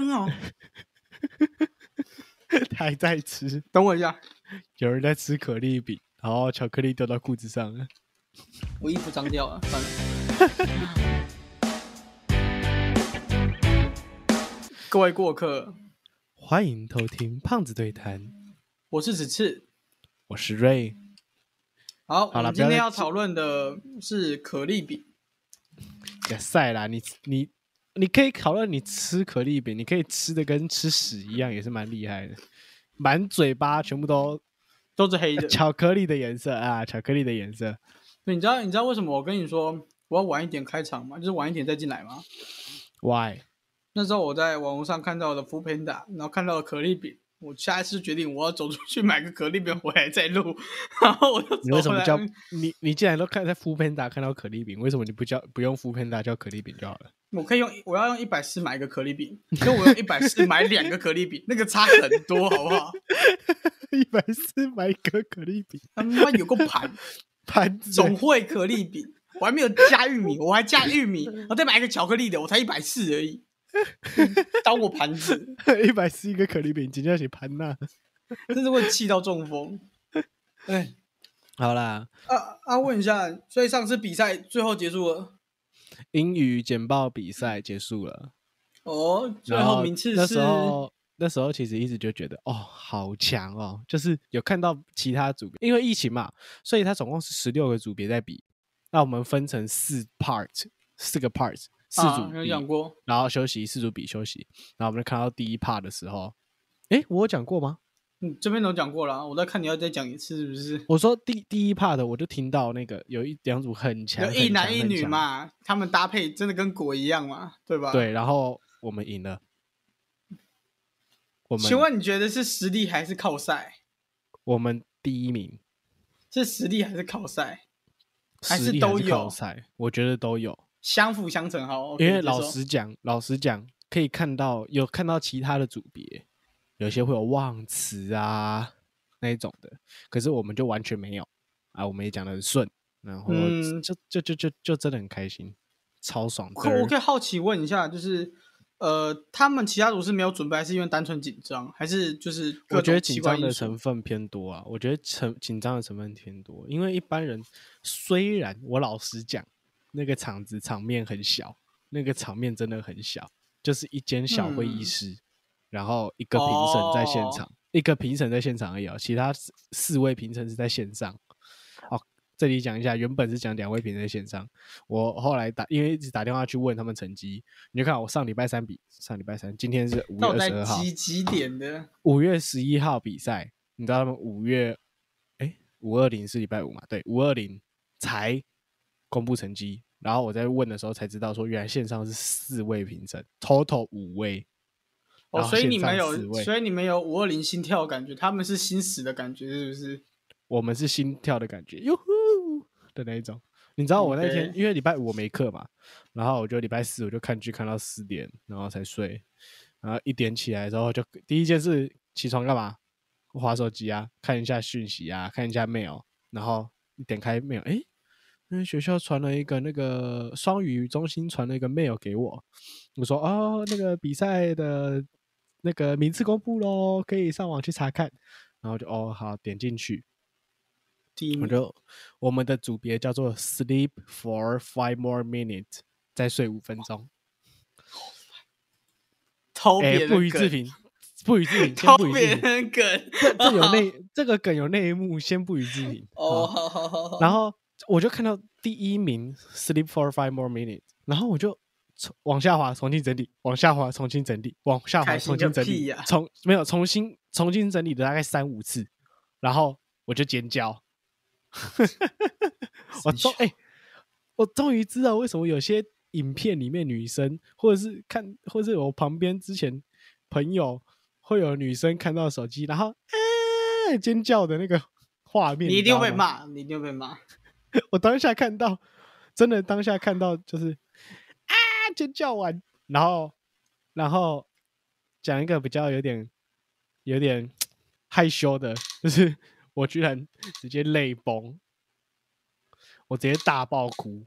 根哦。他 还在吃，等我一下，有人在吃可丽饼，然后巧克力掉到裤子上了。我衣服脏掉了，算了。各位过客，欢迎偷听胖子对谈，我是子次。我是瑞。好，好了我们今天要讨论的是可丽饼。呀塞啦，你你你可以考虑你吃可丽饼，你可以吃的跟吃屎一样，也是蛮厉害的，满嘴巴全部都都是黑的。巧克力的颜色啊，巧克力的颜色。对你知道你知道为什么我跟你说我要晚一点开场吗？就是晚一点再进来吗？Why？那时候我在网络上看到的 o o Panda，然后看到了可丽饼，我下一次决定我要走出去买个可丽饼回来再录，然后我就你为什么叫你？你既然都看在 o o Panda 看到可丽饼，为什么你不叫不用 o o Panda 叫可丽饼就好了？我可以用我要用一百四买一个可丽饼，跟我用一百四买两个可丽饼，那个差很多，好不好？一百四买一个可丽饼，他妈有个盘盘子总会可丽饼，我还没有加玉米，我还加玉米，我再买一个巧克力的，我才一百四而已，当我盘子，一百四一个可丽饼，今天写盘呐。真是会气到中风。哎，好啦，啊啊，问一下，所以上次比赛最后结束了，英语简报比赛结束了，哦，最后后名次那时候那时候其实一直就觉得哦，好强哦，就是有看到其他组别，因为疫情嘛，所以它总共是十六个组别在比，那我们分成四 part，四个 parts，四啊组比，有讲过，然后休息，四组比休息，然后我们就看到第一 part 的时候，诶，我有讲过吗？嗯，这边都讲过了啊，我在看你要再讲一次是不是？我说第第一 part 我就听到那个有一两组很强，有一男一女嘛，他们搭配真的跟鬼一样嘛，对吧？。对，然后我们赢了。我们请问你觉得是实力还是靠赛？我们第一名，是实力还是靠赛？还是实力都是靠有赛，我觉得都有。相辅相成，好。因为老实讲，老实讲，可以看到有看到其他的组别，有些会有忘词啊那一种的，可是我们就完全没有啊，我们也讲的很顺，然后嗯就就就就就真的很开心，超爽的。可我可以好奇问一下，就是呃，他们其他组是没有准备，还是因为单纯紧张，还是就是我觉得紧张的成分偏多啊，我觉得成紧张的成分偏多，因为一般人虽然我老实讲，那个场子场面很小，那个场面真的很小，就是一间小会议嗯室，然后一个评审在现哦场，一个评审在现场而已、哦，其他四四位评审是在线上。哦，这里讲一下，原本是讲两位评审在线上，我后来打，因为一直打电话去问他们成绩，你就看我上礼拜三比上礼拜三，今天是五月二十二号，几几点的？五月十一号比赛，你知道他们五月，哎，五二零是礼拜五嘛？对，五二零才公布成绩。然后我在问的时候才知道，说原来线上是四位评审，total 五位。哦，所以你们有，所以你们有五二零心跳的感觉，他们是心死的感觉，是不是？我们是心跳的感觉，哟呼的那一种。你知道我那天因为礼拜五我没课嘛，然后我就礼拜四我就看剧看到四点，然后才睡，然后一点起来之后就第一件事起床干嘛？划手机啊，看一下讯息啊，看一下 mail，然后一点开 mail，哎，因为学校传了一个那个双语中心传了一个 mail 给我，我说哦，那个比赛的那个名次公布喽，可以上网去查看，然后就哦好点进去，第一名我就我们的组别叫做 Sleep for five more minutes，再睡五分钟。哎、偷别人不予置，评，不予置评，先偷不予别置评。人梗。这有内，这个梗有内幕，先不予置评。哦，好好好。然后我就看到第一名 Sleep for five more minutes，然后我就从往下滑，重新整理，往下滑，重新整理，往下滑，重新整理重没有重新重新整理了大概三五次，然后我就尖叫。我终哎、我终于知道为什么有些影片里面女生，或者是看，或者是我旁边之前朋友会有女生看到手机，然后啊尖叫的那个画面，你一定会被。骂，你一定会被骂。我当下看到，真的当下看到就是啊尖叫完，然后然后讲一个比较有点有点 害羞的，就是我居然直接泪崩，我直接大爆哭，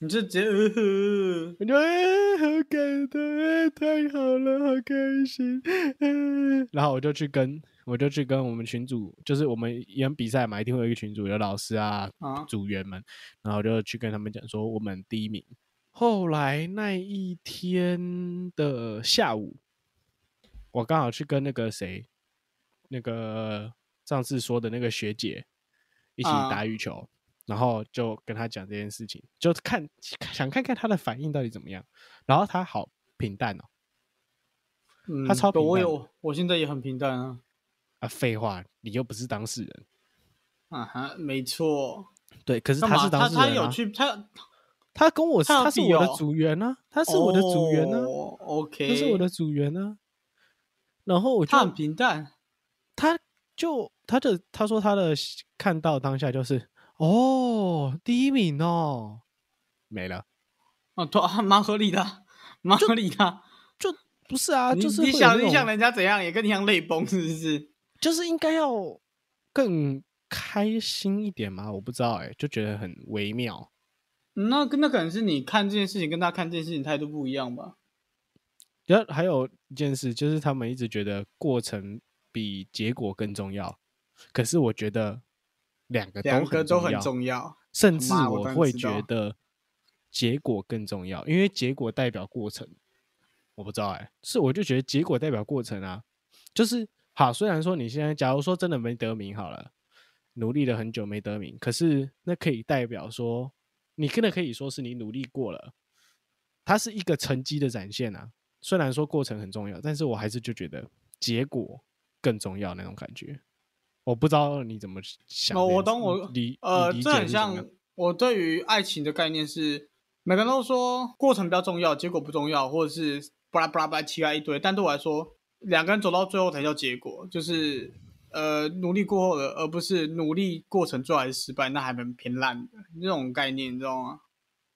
你就直接呃。呵，我就哎、好感动，哎、太好了，好开心。嗯然后我就去跟，我就去跟我们群主，就是我们演比赛嘛，一定会有一个群主，有老师啊、啊。组员们，然后就去跟他们讲说我们第一名。后来那一天的下午，我刚好去跟那个谁，那个上次说的那个学姐一起啊打羽球，然后就跟她讲这件事情，就看想看看她的反应到底怎么样。然后她好平淡哦，嗯，他超平淡我有，我现在也很平淡啊。啊，废话，你又不是当事人。啊哈，没错。对，可是干嘛？他是当事人、啊，他有去他他跟我是他他是我的组员啊，他是我的组员啊，哦 OK，他是我的组员啊。然后我就他很平淡。他就他的他说他的看到当下就是哦第一名哦没了，哦，对啊，蛮合理的啊，蛮合理的啊。就不是啊，就是你想你想人家怎样，也跟你一样泪崩，是不是？就是应该要更开心一点嘛，我不知道哎、就觉得很微妙。那那可能是你看这件事情跟他看这件事情态度不一样吧？然后还有一件事，就是他们一直觉得过程比结果更重要，可是我觉得两个两都个都很，重要。甚至我会觉得结果更重要，因为结果代表过程。我不知道哎、是我就觉得结果代表过程啊，就是好。虽然说你现在假如说真的没得名好了，努力了很久没得名，可是那可以代表说，你真的可以说是你努力过了，它是一个成绩的展现啊。虽然说过程很重要，但是我还是就觉得结果更重要那种感觉。我不知道你怎么想。我懂我理呃，这很像我对于爱情的概念是，每个人都说过程比较重要，结果不重要，或者是巴拉巴拉巴拉其他一堆。但对我来说，两个人走到最后才叫结果，就是呃努力过后的，而不是努力过程最后还是失败，那还蛮偏烂的这种概念，你知道吗？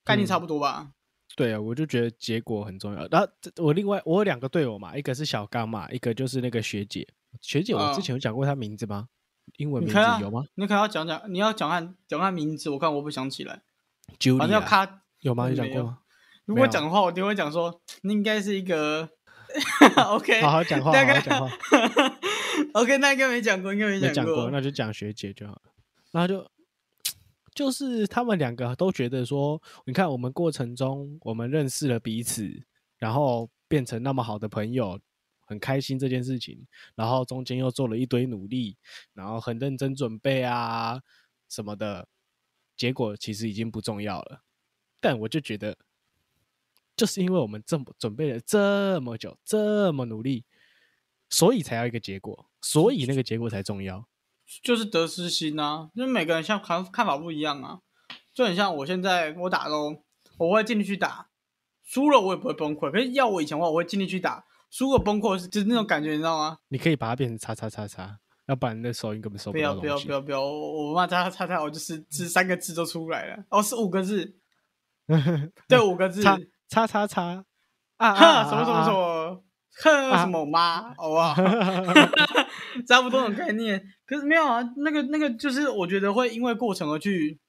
概念差不多吧？对啊，我就觉得结果很重要。然后我另外我有两个队友嘛，一个是小刚嘛，一个就是那个学姐。学姐，我之嗯前有讲过她名字吗？英文名字有吗你可能要讲讲，你要讲看讲看名字，我看我不想起来反正要卡。有吗？没有有讲过吗？如果讲的话，我一定会讲说，你应该是一个 OK，好好讲话，好好讲话。OK，那应该没讲过，应该没没讲过。过，那就讲学姐就好了。然后就 就是他们两个都觉得说，你看我们过程中我们认识了彼此，然后变成那么好的朋友，很开心这件事情。然后中间又做了一堆努力，然后很认真准备啊什么的，结果其实已经不重要了。但我就觉得，就是因为我们这么准备了这么久，这么努力，所以才要一个结果，所以那个结果才重要。就是得失心啊，就是每个人像看看法不一样啊，就很像我现在我打咯，我会尽力去打，输了我也不会崩溃。可是要我以前的话，我会尽力去打，输了崩溃是就是那种感觉，你知道吗？你可以把它变成叉叉叉叉，要不然那手音根本收不要不要不要不要不要，我我骂叉叉叉，我就是这三个字都出来了，哦是五个字，对五个字，叉叉叉叉啊啊什么什么什啊么，什么妈，好不好？差不多那种概念。可是没有啊，那个那个就是我觉得会因为过程而去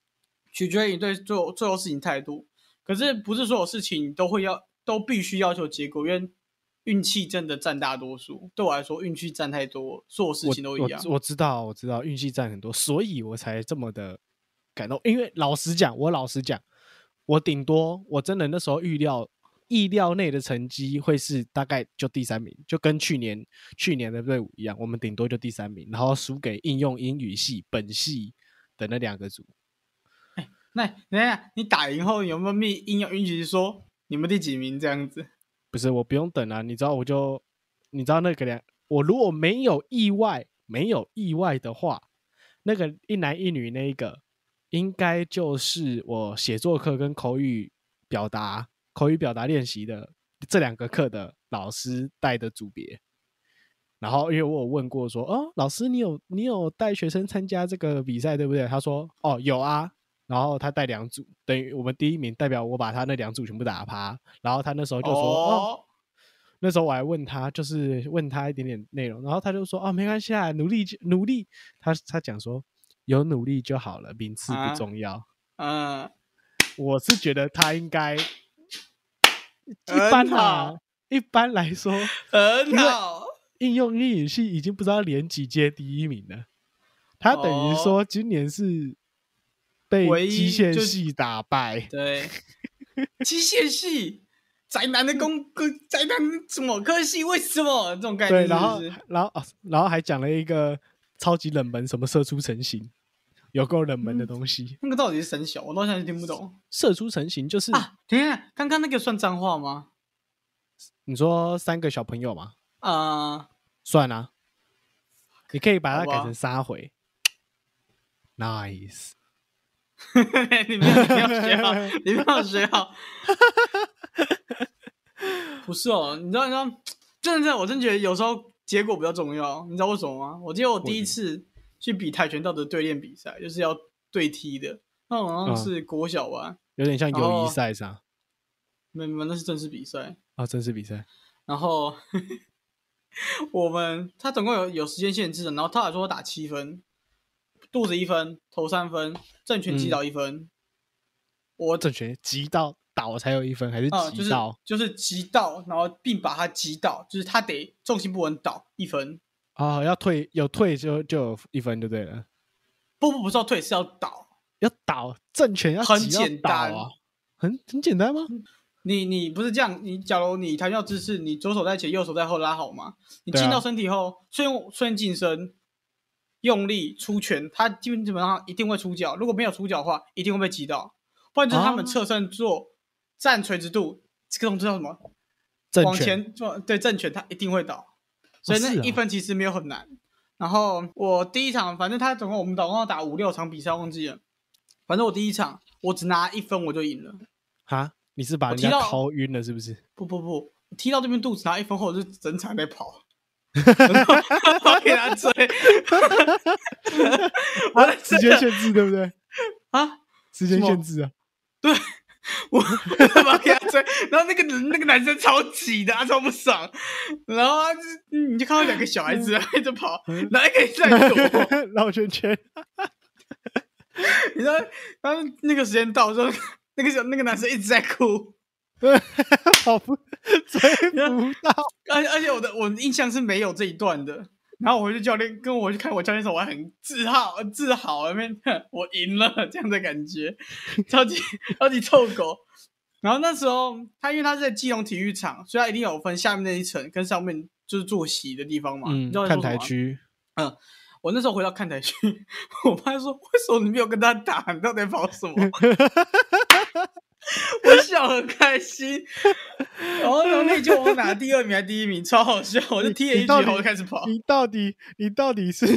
取决于你对最后最后事情态度。可是不是所有事情都会要都必须要求结果，因为运气真的占大多数。对我来说，运气占太多，所有事情都一样我知道，我知道，运气占很多，所以我才这么的感动。因为老实讲，我老实讲，我顶多我真的那时候预料意料内的成绩会是大概就第三名，就跟去年去年的队伍一样，我们顶多就第三名，然后输给应用英语系本系的那两个组。那等下，你打赢后有没有密硬要允许说你们第几名这样子？不是，我不用等啊，你知道，我就你知道那个两，我如果没有意外，没有意外的话，那个一男一女那一个，应该就是我写作课跟口语表达、口语表达练习的这两个课的老师带的组别。然后，因为我有问过说，哦，老师，你有你有带学生参加这个比赛对不对？他说，哦，有啊。然后他带两组，等于我们第一名代表我把他那两组全部打趴。然后他那时候就说，哦哦，那时候我还问他，就是问他一点点内容，然后他就说：“哦，没关系啊，努力就努力。他”他讲说有努力就好了，名次啊不重要。嗯，我是觉得他应该一般啊，一般来说，很好。应用英语系已经不知道连几届第一名了。他等于说今年是被机械系打败，对，机械系宅男的工工宅男什么科系？为什么这种概念对？然后然后啊然后还讲了一个超级冷门，什么射出成型，有够冷门的嗯东西。那个到底是神小？我到现在听不懂射出成型就是、啊！等一下，刚刚那个算脏话吗？你说三个小朋友吗，啊、算啊，你可以把它改成杀回。Nice，你没有你没有学好，你没有学好。不是哦，你知道，你知道，真的，真的，我真觉得有时候结果比较重要。你知道为什么吗？我记得我第一次去比跆拳道的对练比赛，就是要对踢的，那好像是国小吧，有点像友谊哦赛上没没，那是正式比赛。啊，正式比赛。然后 我们他总共有有时间限制的，然后他还说打七分，肚子一分，头三分，正拳击倒一分。我正拳击倒倒才有一分，还是啊、就是？就是击倒，然后并把他击倒，就是他得重心不稳倒一分。哦，要退有退就就有一分就对了。不不不是要退，是要倒。要倒正拳要很简单啊，很很简单吗？你你不是这样，你假如你弹跳姿势，你左手在前，右手在后拉好吗？你进到身体后，顺顺近身，用力出拳，他基本基本上一定会出脚。如果没有出脚的话，一定会被击倒。不然就是他们哦侧身做站垂直度，这个动作叫什么？往前做，对正拳，他一定会倒。所以那一分其实没有很难。然后我第一场，反正他总共我们总共要打五六场比赛，忘记了。反正我第一场我只拿一分我就赢了。哈，你是把人家敲晕了是不是？不不不，踢到这边肚子拿一分后，我就整场在跑，我给他追，时间限制对不对？啊，时间限制啊，我他妈给他追，然后那个那个男生超急的，他超不爽，然后他就你就看到两个小孩子 一直跑，然后一个在躲，绕圈圈，你知道，当那个时间到的时候，那个小那个男生一直在哭，对跑不追不到，而且而且我的我的印象是没有这一段的。然后我回去教练跟我去看我教练的时候，我还很自豪自豪，那边我赢了这样的感觉，超级超级臭狗。然后那时候他因为他是在基隆体育场，所以他一定有分下面那一层跟上面就是坐席的地方嘛。你嗯知道，看。台区，嗯我那时候回到看台区，我爸说：“为什么你没有跟他打？你到底跑什么？” 我笑很开心，然后然后那就我拿第二名还是第一名，超好笑。我就踢了一局，你到底然后我就开始跑。你到底你到底是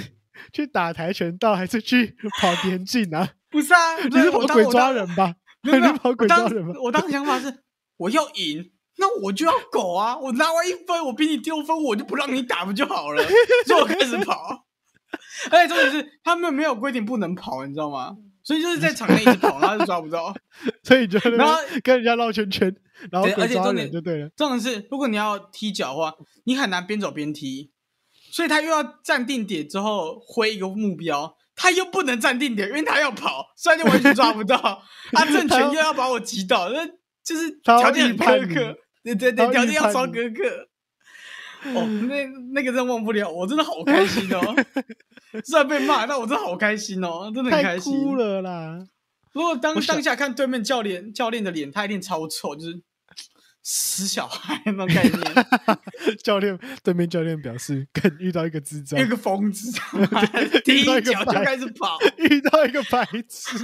去打跆拳道还是去跑田径啊？不是啊，你是跑鬼抓人吧？没有跑鬼抓人吧？我当时想法是我要赢，那我就要狗啊！我拿完一分，我比你丢分，我就不让你打不就好了？所以我开始跑。而且重点是他们没有规定不能跑，你知道吗？所以就是在场内一直跑，然后就抓不到。所以你就然后跟人家绕圈圈，然后而且重点就对了。重点是，如果你要踢脚的话，你很难边走边踢，所以他又要站定点之后挥一个目标，他又不能站定点，因为他要跑，所以就完全抓不到。他正拳又要把我击倒，那就是条件很苛刻，对对对，条件要超苛刻。哦，那那个真忘不了，我真的好开心哦！虽然被骂，但我真的好开心哦，真的很开心。哭了啦！如果当当下看对面教练教练的脸，他一定超臭，就是死小孩那种概念。教练对面教练表示，跟遇到一个智障一，个疯子，第一脚就开始跑，遇到一个白痴，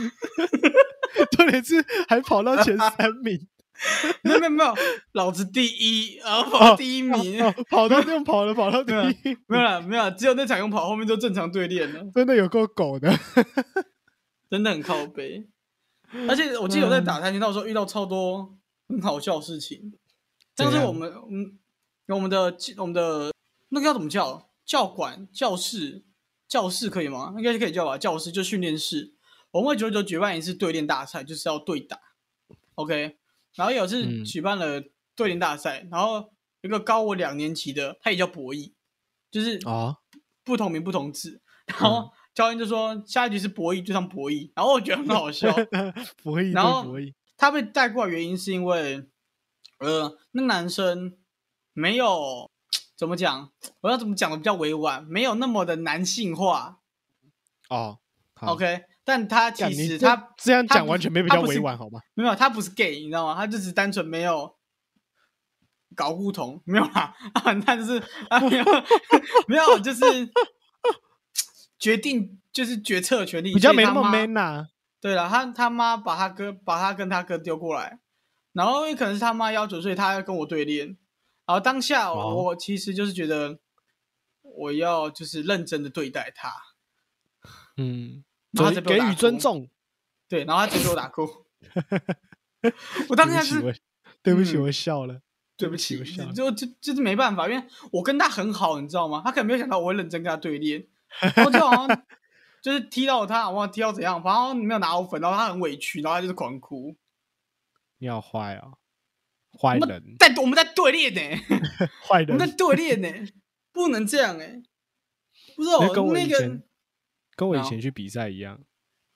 重点是还跑到前三名，没有没有没有，老子第一，然后跑第一名，哦，跑到用跑了，跑到第一，没有了没有啦，只有那场用跑，后面就正常对练了，真的有够狗的。真的很靠背。而且我记得我在打跆拳道的时候遇到超多很好笑的事情，像是我们嗯，我们的我们的那个要怎么叫？教馆、教室、教室可以吗？应该是可以叫吧。教室就训练室，我们会九九举办一次对练大赛，就是要对打。OK，然后有次嗯举办了对联大赛，然后有一个高我两年级的，他也叫博弈，就是啊，不同名不同字。然后教练就说下一局是博弈，就上博弈。然后我觉得很好笑，博弈然后对博弈，他被带过来原因是因为，呃，那个男生没有怎么讲，我要怎么讲的比较委婉，没有那么的男性化。哦 OK，但他其实他这样讲完全没比较委婉，好吗？没有，他不是 gay，你知道吗？他就只是单纯没有搞互同，没有啦，啊，他就是啊，没有，没有，就是决定就是决策权利，比较没那么 man 呐、对了，他他妈把他哥把他跟他哥丢过来，然后因为可能是他妈要求，所以他要跟我对练。然后当下我,、哦我其实就是觉得我要就是认真的对待他，嗯，然后给给予尊重。对，然后他就给我打哭。我当下是对不起，我笑了。对不起，我笑了就就就是没办法，因为我跟他很好，你知道吗？他可能没有想到我会认真跟他对练，然后就好像就是踢到他，我踢到怎样，反正没有拿我粉，然后他很委屈，然后他就是狂哭。你好坏啊，坏人，在我们在对练呢、坏人我们在人。对练呢、不能这样哎、不知道那跟我那个跟我以前去比赛一样。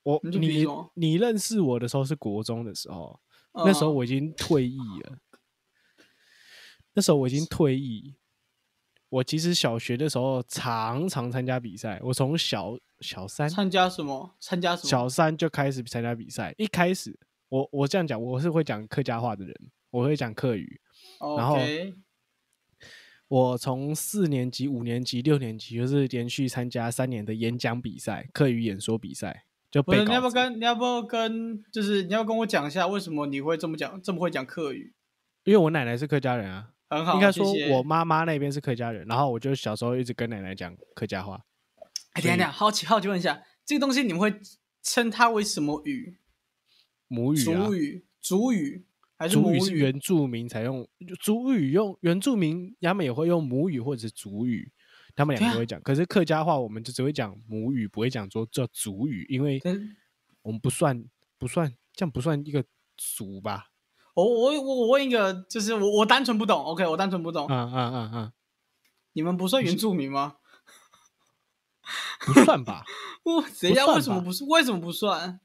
我你你认识我的时候是国中的时候，那时候嗯我已经退役了。那时候我已经退役。我其实小学的时候常常参加比赛，我从小小三参加什么？参加什么？小三就开始参加比赛。一开始，我我这样讲，我是会讲客家话的人，我会讲客语。然后我从四年级、五年级、六年级，就是连续参加三年的演讲比赛、客语演说比赛，就不是你要不要。跟你要不要跟就是你要跟我讲一下为什么你会这么讲这么会讲客语？因为我奶奶是客家人啊，很好，应该说我妈妈那边是客家人，然后我就小时候一直跟奶奶讲客家话。哎，等一下等下，好奇好奇问一下，这个东西你们会称它为什么语？母语啊主，语、主语还是母主语是原住民才用，主语用原住民他们也会用母语或者是主语，他们两个都会讲。可是客家话我们就只会讲母语，不会讲说叫主语，因为我们不算不算这样不算一个族吧？我我我我问一个，就是我我单纯不懂，OK，我单纯不懂，嗯嗯嗯嗯，你们不算原住民吗？不算吧？我谁呀？不算为什么不是？为什么不算？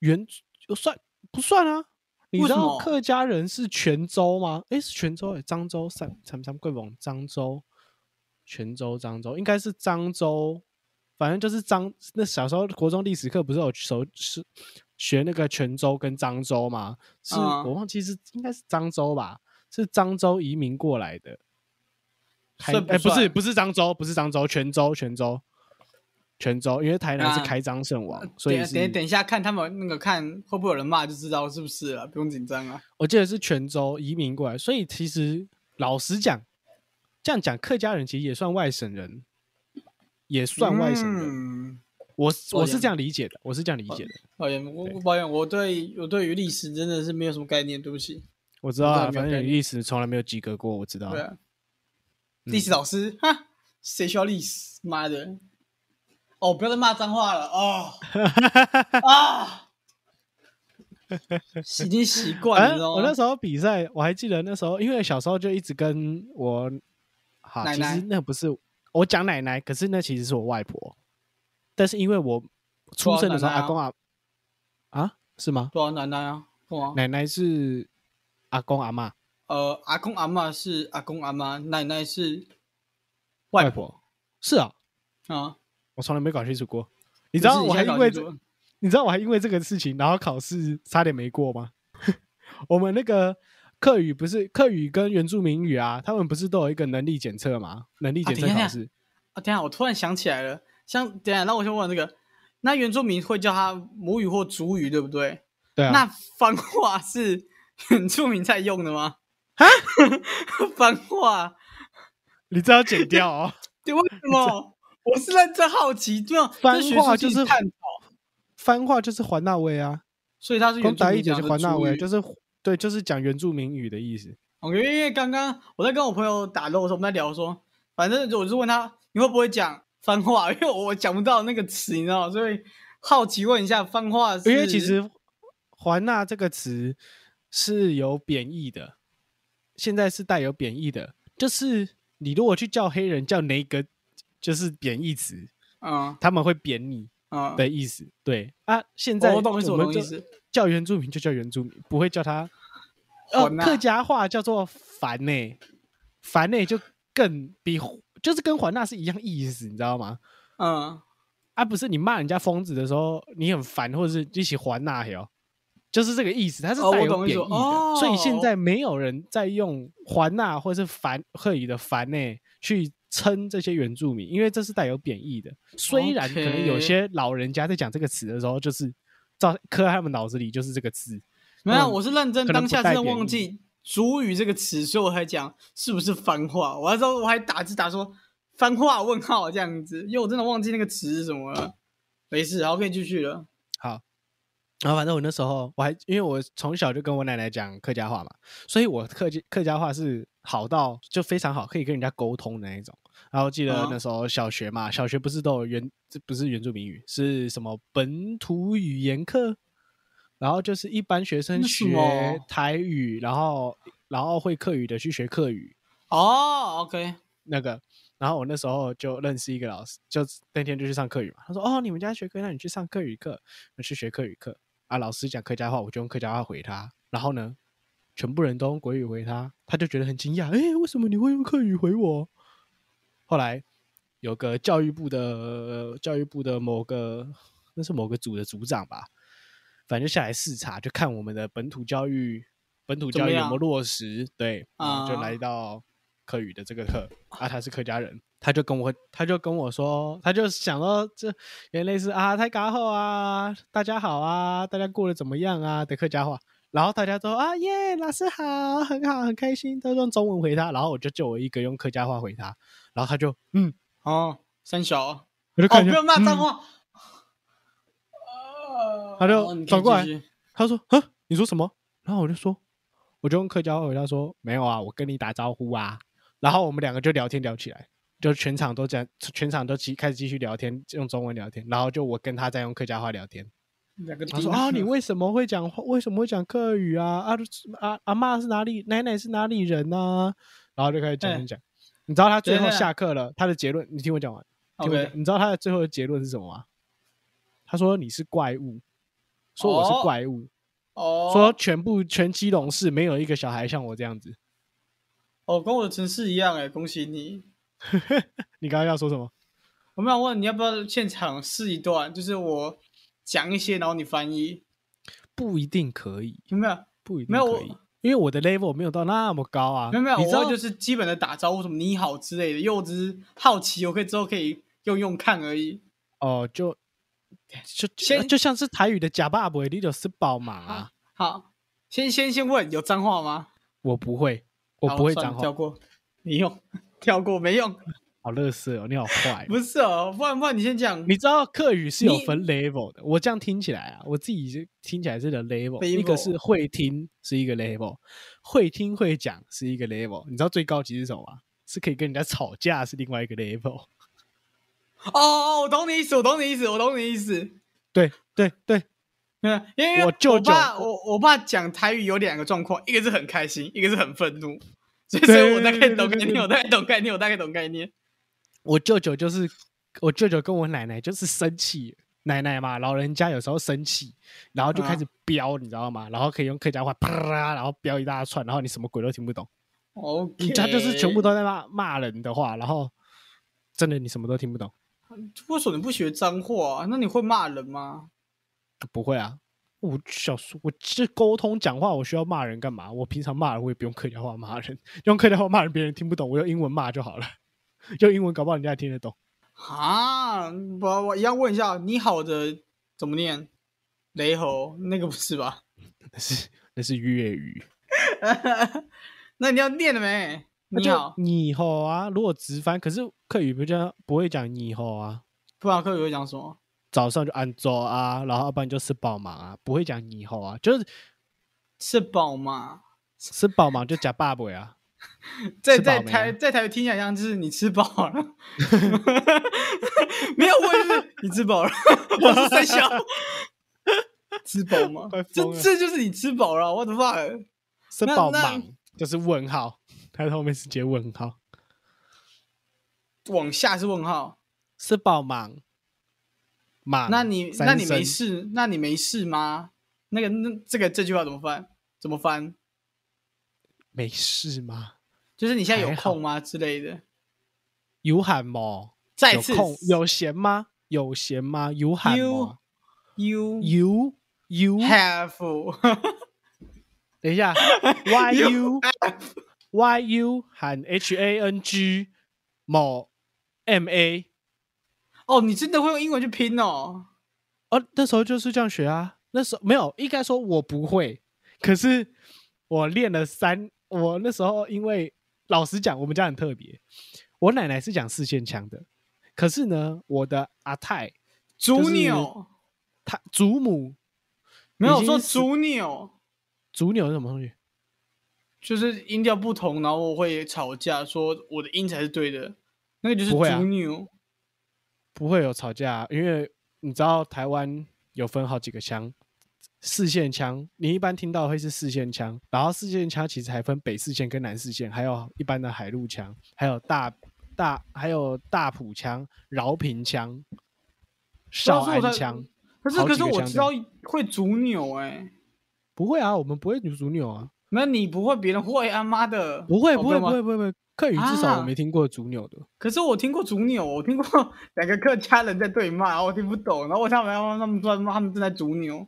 原就算不算啊？你知道客家人是泉州吗？诶，是泉州诶，漳州、三三三贵王、漳州、泉州、漳州，应该是漳州，反正就是漳。那小时候国中历史课不是有熟是学那个泉州跟漳州吗？是、嗯我忘记是应该是漳州吧？是漳州移民过来的。还所以不哎，不是不是漳州，不是漳州，泉州泉州泉州，因为台南是啊开漳圣王，所以等一下等一下，看他们那个看会不会有人骂就知道是不是了，不用紧张啊。我记得是泉州移民过来，所以其实老实讲，这样讲客家人其实也算外省人，也算外省人。嗯我我是这样理解的，我是这样理解的。抱歉，我对我抱歉，我对我对于历史真的是没有什么概念，对不起。我知道啊，反正历史从来没有及格过，我知道。对啊，嗯历史老师，哈，谁需要历史？妈的！哦，不要再骂脏话了哦 啊！已经习惯了？我那时候比赛，我还记得那时候，因为小时候就一直跟我，好，奶奶其实那不是我讲奶奶，可是那其实是我外婆。但是因为我出生的时候，奶奶啊阿公啊啊是吗？对啊，奶奶啊，对啊，奶奶是阿公阿妈呃，阿公阿妈是阿公阿妈，奶奶是外婆婆，是啊，啊。我从来没搞清楚过。你你知道我还因为你知道我还因为这个事情，然后考试差点没过吗？我们那个课语不是课语跟原住民语啊，他们不是都有一个能力检测吗？能力检测考试。啊，等下，我突然想起来了，像等下，那我先问这个，那原住民会叫他母语或族语，对不对？对啊，那番话是 原住民在用的吗？啊，番话，你这要剪掉哦。对，为什么？我是认真好奇，对啊，番话就是探讨，番话就是环纳威啊，所以他是原住民讲的就环纳威，就是对，就是讲原住民语的意思。OK，因为刚刚我在跟我朋友打斗的时候，我们在聊说，反正我就问他你会不会讲番话，因为我讲不到那个词，你知道吗，所以好奇问一下番话是，因为其实“环纳”这个词是有贬义的，现在是带有贬义的，就是你如果去叫黑人叫哪个，就是贬义词，嗯，他们会贬你，嗯，的意思。对啊，现在我懂意思，我们就懂意思。叫原住民就叫原住民，不会叫他。呃，啊客家话叫做烦呢、烦呢、就更比就是跟环那是一样意思，你知道吗？嗯，啊，不是你骂人家疯子的时候，你很烦，或者是一起环那哟，就是这个意思，它是带有贬义的，所以现在没有人在用环纳或是烦客语的烦呢去称这些原住民，因为这是带有贬义的。虽然可能有些老人家在讲这个词的时候，就是照刻在他们脑子里就是这个词，没有，嗯我是认真，当下真的忘记“主语”这个词，所以我才讲是不是番话。我那时候我还打字打说“番话”问号这样子，因为我真的忘记那个词是什么了。没事，好，可以继续了。好，然后反正我那时候我还因为我从小就跟我奶奶讲客家话嘛，所以我客家客家话是好到就非常好，可以跟人家沟通的那一种。然后记得嗯那时候小学嘛，小学不是都有原这不是原住民语，是什么本土语言课，然后就是一般学生学台语，然后然后会客语的去学客语，哦，OK，那个，然后我那时候就认识一个老师，就那天就去上课语嘛。他说：“哦，你们家学课，那你去上课语课，我去学课语课啊。”老师讲客家话，我就用客家话回他。然后呢，全部人都用国语回他，他就觉得很惊讶，诶，为什么你会用客语回我？后来有个教育部的教育部的某个那是某个组的组长吧，反正就下来视察，就看我们的本土教育本土教育有没有落实，对，就啊来到客语的这个课啊，他是客家人，他就跟我他就跟我说，他就想到这有点类似啊，太嘎后啊，大家好啊，大家过得怎么样啊的客家话。然后大家都啊耶，老师好，很好，很开心，都用中文回他。然后我就就我一个用客家话回他，然后他就嗯，哦，三小，哦，我就看见不要骂脏嗯话。他就哦你可以转过来继续他说：“啊，你说什么？”然后我就说：“我就用客家话回答说，没有啊，我跟你打招呼啊。”然后我们两个就聊天聊起来，就全场都讲，全场都继开始继续聊天，用中文聊天。然后就我跟他在用客家话聊天。两个他说：“啊，你为什么会讲话为什么会讲客语啊？啊啊阿妈是哪里？奶奶是哪里人呢、然后就开始讲哎讲讲。你知道他最后下下课了，他的结论，你听我讲完。听我 OK 讲，你知道他的最后的结论是什么吗？他说你是怪物，说我是哦怪物。哦，说全部全基隆市没有一个小孩像我这样子。哦，跟我的城市一样哎，恭喜你。你刚刚要说什么？我们想问你要不要现场试一段，就是我讲一些，然后你翻译，不一定可以，有没有？不一定没有可以，因为我的 level 没有到那么高啊。没有没有，你知道就是基本的打招呼，什么你好之类的，因为我只是好奇，我可以之后可以用用看而已。哦，就就先就像是台语的假爸爸，你就是宝马啊。好，先先先问有脏话吗？我不会，我不会脏话，跳过，没用，跳过没用。好乐色哦，你好坏。不是哦，不然不然你先讲。你知道客语是有分 level 的，我这样听起来啊，我自己是听起来是的 level，Level 一个是会听是一个 level，会听会讲是一个 level，你知道最高级是什么吗？是可以跟人家吵架是另外一个 level。哦哦，我懂你意思，我懂你意思，我懂你意思。对对对，嗯，因为我舅舅爸我我爸讲台语有两个状况，一个是很开心，一个是很愤怒，所以所以我大概懂概念，我大概懂概念，我大概懂概念。我舅舅就是我舅舅跟我奶奶就是生气，奶奶嘛，老人家有时候生气，然后就开始飙，你知道吗？然后可以用客家话啪啦，然后飙一大串，然后你什么鬼都听不懂，OK，他就是全部都在骂骂人的话，然后真的你什么都听不懂。为什么你不学脏话、啊？那你会骂人吗？不会啊，我小时候我这沟通讲话，我需要骂人干嘛？我平常骂人我也不用客家话骂人，用客家话骂人别人听不懂，我用英文骂就好了，用英文搞不好人家也听得懂。啊，我我一样问一下，你好的怎么念？雷猴那个不是吧？那是那是粤语，那你要念了没？你好，你好啊。如果直翻，可是客语不叫不会讲你好啊。不然客语会讲什么？早上就安走啊，然后要不然就吃饱嘛啊，不会讲你好啊，就是吃饱嘛？吃饱嘛就讲爸爸啊。在在台在台语听起来像就是你吃饱了，没有问是你吃饱了，我是在笑，吃饱吗快？这这就是你吃饱了，我的妈！吃饱吗就是问号，它后面是接问号。往下是问号，吃饱嘛，嘛。那你那你没事，那你没事吗？那个那这个这句话怎么翻？怎么翻？没事吗？就是你现在有空吗之类的？有喊吗？再次有空有闲吗？有闲吗？有喊 You 吗 you？You you have 等一下，Y You U Y U 喊 H A N G 某 M A 哦，你真的会用英文去拼哦？哦，那时候就是这样学啊。那时候没有，应该说我不会，可是我练了三。我那时候因为老实讲，我们家很特别，我奶奶是讲四线腔的，可是呢，我的阿太逐就是扭她祖母没有说逐扭，祖扭是什么东西？就是音调不同，然后会吵架，说我的音才是对的，那个就是不会啊。不会有吵架，因为你知道台湾有分好几个腔，四线腔，你一般听到会是四线腔，然后四线腔其实还分北四线跟南四线，还有一般的海陆腔，还有大大还有大埔腔、饶平腔、少安腔。可是可是我知道会逐扭哎、不会啊，我们不会女主扭啊，那你不会，别人会啊妈的，不会不会不会不会不会，客语至少我啊没听过主扭的。可是我听过逐扭，我听过 两个客家人在对骂，然后我听不懂，然后我他们他们说他们正在逐扭，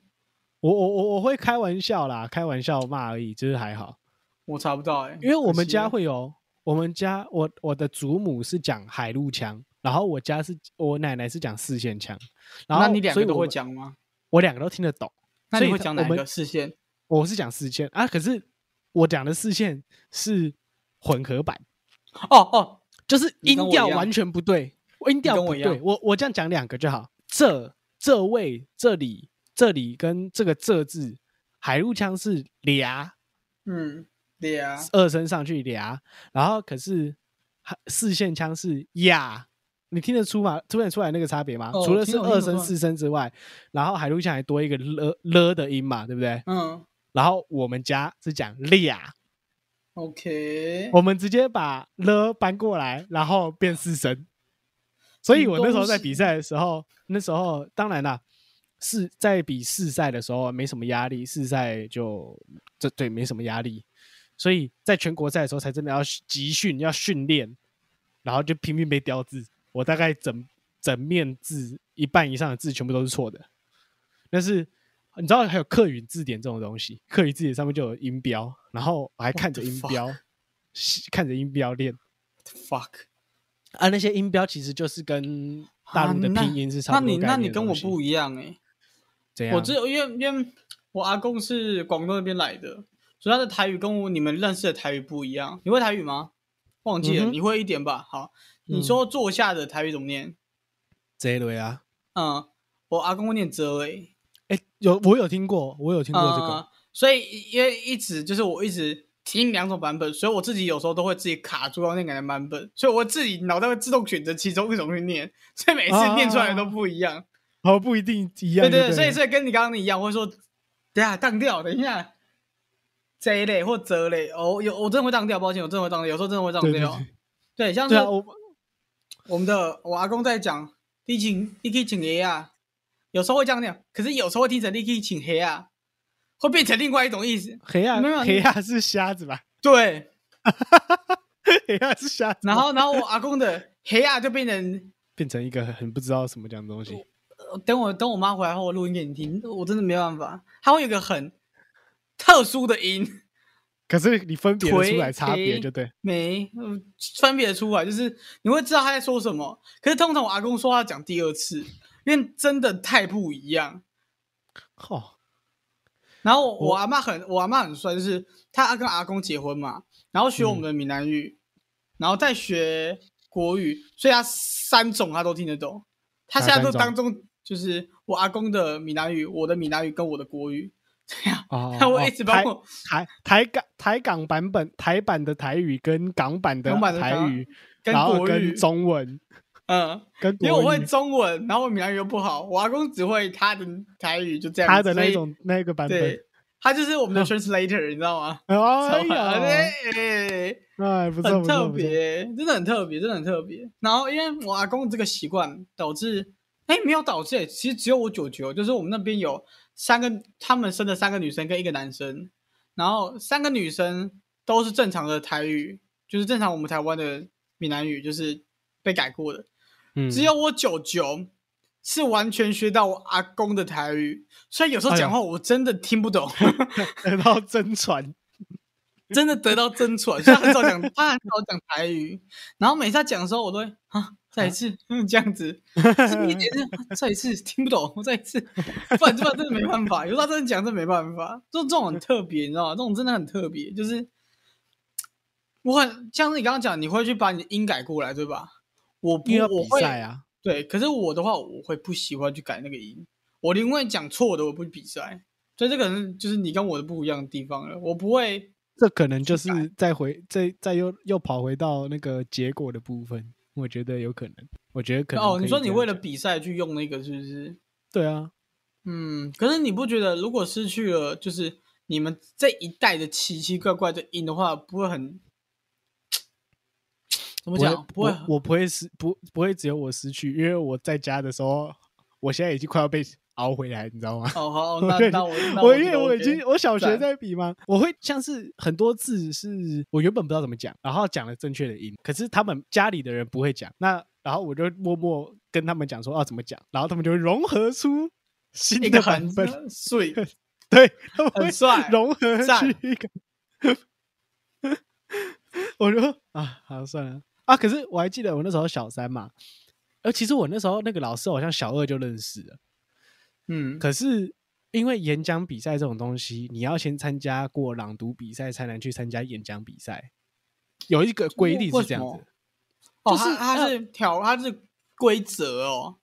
我我我我会开玩笑啦，开玩笑骂而已，就是还好。我查不到哎、因为我们家会有，我们家我我的祖母是讲海陆腔，然后我家是我奶奶是讲四线腔，然后那你两个都会讲吗？我两个都听得懂。那你会讲哪个视线？我是讲四线啊，可是我讲的四线是混合版，哦哦，就是音调完全不对，音调不对。跟我一样我我这样讲两个就好，这这位这里这里跟这个这字，海陆腔是俩嗯，对啊，二声上去俩，然后可是还四线腔是呀，你听得出吗？听得出来那个差别吗？哦除了是二声四声之外，然后海陆腔还多一个了了的音嘛，对不对？嗯然后我们家是讲俩，，OK，我们直接把了搬过来，然后变四声。所以我那时候在比赛的时候，那时候当然啦，是在比试赛的时候没什么压力，试赛就这对没什么压力，所以在全国赛的时候才真的要集训，要训练，然后就拼命被雕字。我大概整整面字一半以上的字全部都是错的，但是你知道还有客语字典这种东西，客语字典上面就有音标，然后我还看着音标，看着音标练 fuck，啊，那些音标其实就是跟大陆的拼音是差不多那你那你跟我不一样哎、怎样？我只有因为因为我阿公是广东那边来的，所以他的台语跟我你们认识的台语不一样。你会台语吗？忘记了，嗯你会一点吧？好，你嗯说坐下的台语怎么念？这一类啊，嗯，我阿公会念泽诶，哎，有我有听过，我有听过这个，嗯，所以因为一直就是我一直听两种版本，所以我自己有时候都会自己卡住要念哪个版本，所以我自己脑袋会自动选择其中一种去念，所以每次念出来的都不一样。哦，不一定一样对对所以所以跟你刚刚一样，我会说，等一下当掉，等一下。这一类或这类哦，有我真的会当掉，抱歉，我真的会当掉，有时候真的会当掉。对像是我我们的我阿公在讲“你请你可以请黑啊”，有时候会这样讲，可是有时候会听成“你可以请黑啊”，会变成另外一种意思。黑啊没有黑啊是瞎子吧？对，黑啊是瞎子，然后然后我阿公的 “黑啊”就变成，变成一个很不知道什么讲的东西。呃等我等我妈回来后，我录音给你听，我真的没办法，它会有一个很特殊的音，可是你分别得出来差别黑就对，没嗯分别出来，就是你会知道他在说什么。可是通常我阿公说他讲第二次，因为真的太不一样。哦，然后我我阿妈很，我阿妈很帅，就是她跟阿公结婚嘛，然后学我们的闽南语，然后再学国语，所以他三种他都听得懂。他现在都当中就是我阿公的闽南语，我的闽南语跟我的国语，这样，哦 他会哦一直帮我。台台港台港版本台版的台语跟港版的台语，跟然后国语跟中文嗯，跟因为我会，中文，然后我闽南语又不好，我阿公只会他的台语，就这样。他的那种那个版本。，他就是我们的 translator，你知道吗？哎超好呀，对，哎，不错很特别，真的很特别，真的很特别。然后因为我阿公这个习惯，导致哎，没有导致，其实只有我九九，就是我们那边有三个，他们生的三个女生跟一个男生，然后三个女生都是正常的台语，就是正常我们台湾的闽南语，就是被改过的。嗯，只有我九九是完全学到我阿公的台语，所以有时候讲话我真的听不懂，得到真传，真的得到真传。所很少讲，他很少讲台语，然后每次他讲的时候，我都会啊。再一次，嗯，这样子，一点再一次听不懂，我再一次，不然这真的没办法。有时候真的讲，真没办法。这种这种很特别，你知道吗？这种真的很特别，就是我很像是你刚刚讲，你会去把你的音改过来，对吧？我不，我会啊，对。可是我的话，我会不喜欢去改那个音，我宁愿讲错的，我不比赛。所以这可能就是你跟我的不一样的地方了。我不会，这可能就是再回再再又又跑回到那个结果的部分。我觉得有可能，我觉得可能哦。你说你为了比赛去用那个，是不是？对啊，嗯。可是你不觉得，如果失去了就是你们这一代的奇奇怪怪的音的话，不会很怎么讲？不会，我不会失不不会只有我失去，因为我在家的时候，我现在已经快要被。熬回来，你知道吗？哦好，那那我我因为我已经我小学在比嘛，我会像是很多字是我原本不知道怎么讲，然后讲了正确的音，可是他们家里的人不会讲，那然后我就默默跟他们讲说要怎么讲，然后他们就会融合出新的版本，帅，对，很帅，融合去一个，我说啊，好算了啊，可是我还记得我那时候小三嘛，而其实我那时候那个老师好像小二就认识了。嗯，可是因为演讲比赛这种东西，你要先参加过朗读比赛，才能去参加演讲比赛。有一个规定是这样子，就是它是条，它是规则哦，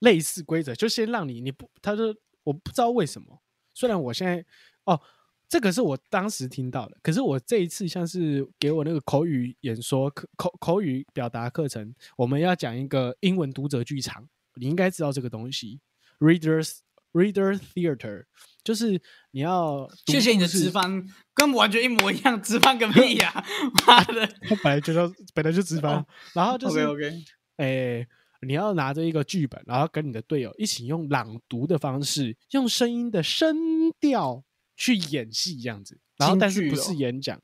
类似规则，就先让你你不，他说我不知道为什么，虽然我现在哦，这个是我当时听到的，可是我这一次像是给我那个口语演说课口口语表达课程，我们要讲一个英文读者剧场，你应该知道这个东西，readers。Reader theater 就是你要谢谢你的直翻，跟完全一模一样，直翻个屁呀！妈的，他本来就说本来就直翻，然后就是 OK OK，哎，你要拿着一个剧本，然后跟你的队友一起用朗读的方式，用声音的声调去演戏，这样子。然后但是不是演讲？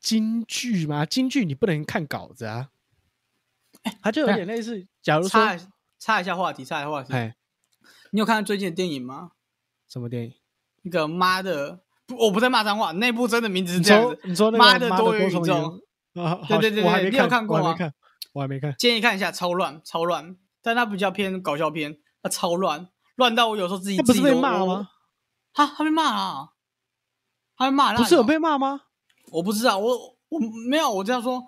京剧吗？京剧你不能看稿子啊，它就有点类似，假如说。插一下话题，插一下话题。哎，你有看最近的电影吗？什么电影？那个妈的，我不在骂脏话，那部真的名字是这样子。你说妈的多元宇宙？对对对对，你有看过吗？我还没看，建议看一下，超乱超乱，但它比较偏搞笑片，它超乱，乱到我有时候自己自己被骂吗？他他被骂啊？他被骂？不是有被骂吗？我不知道，我我没有，我这样说。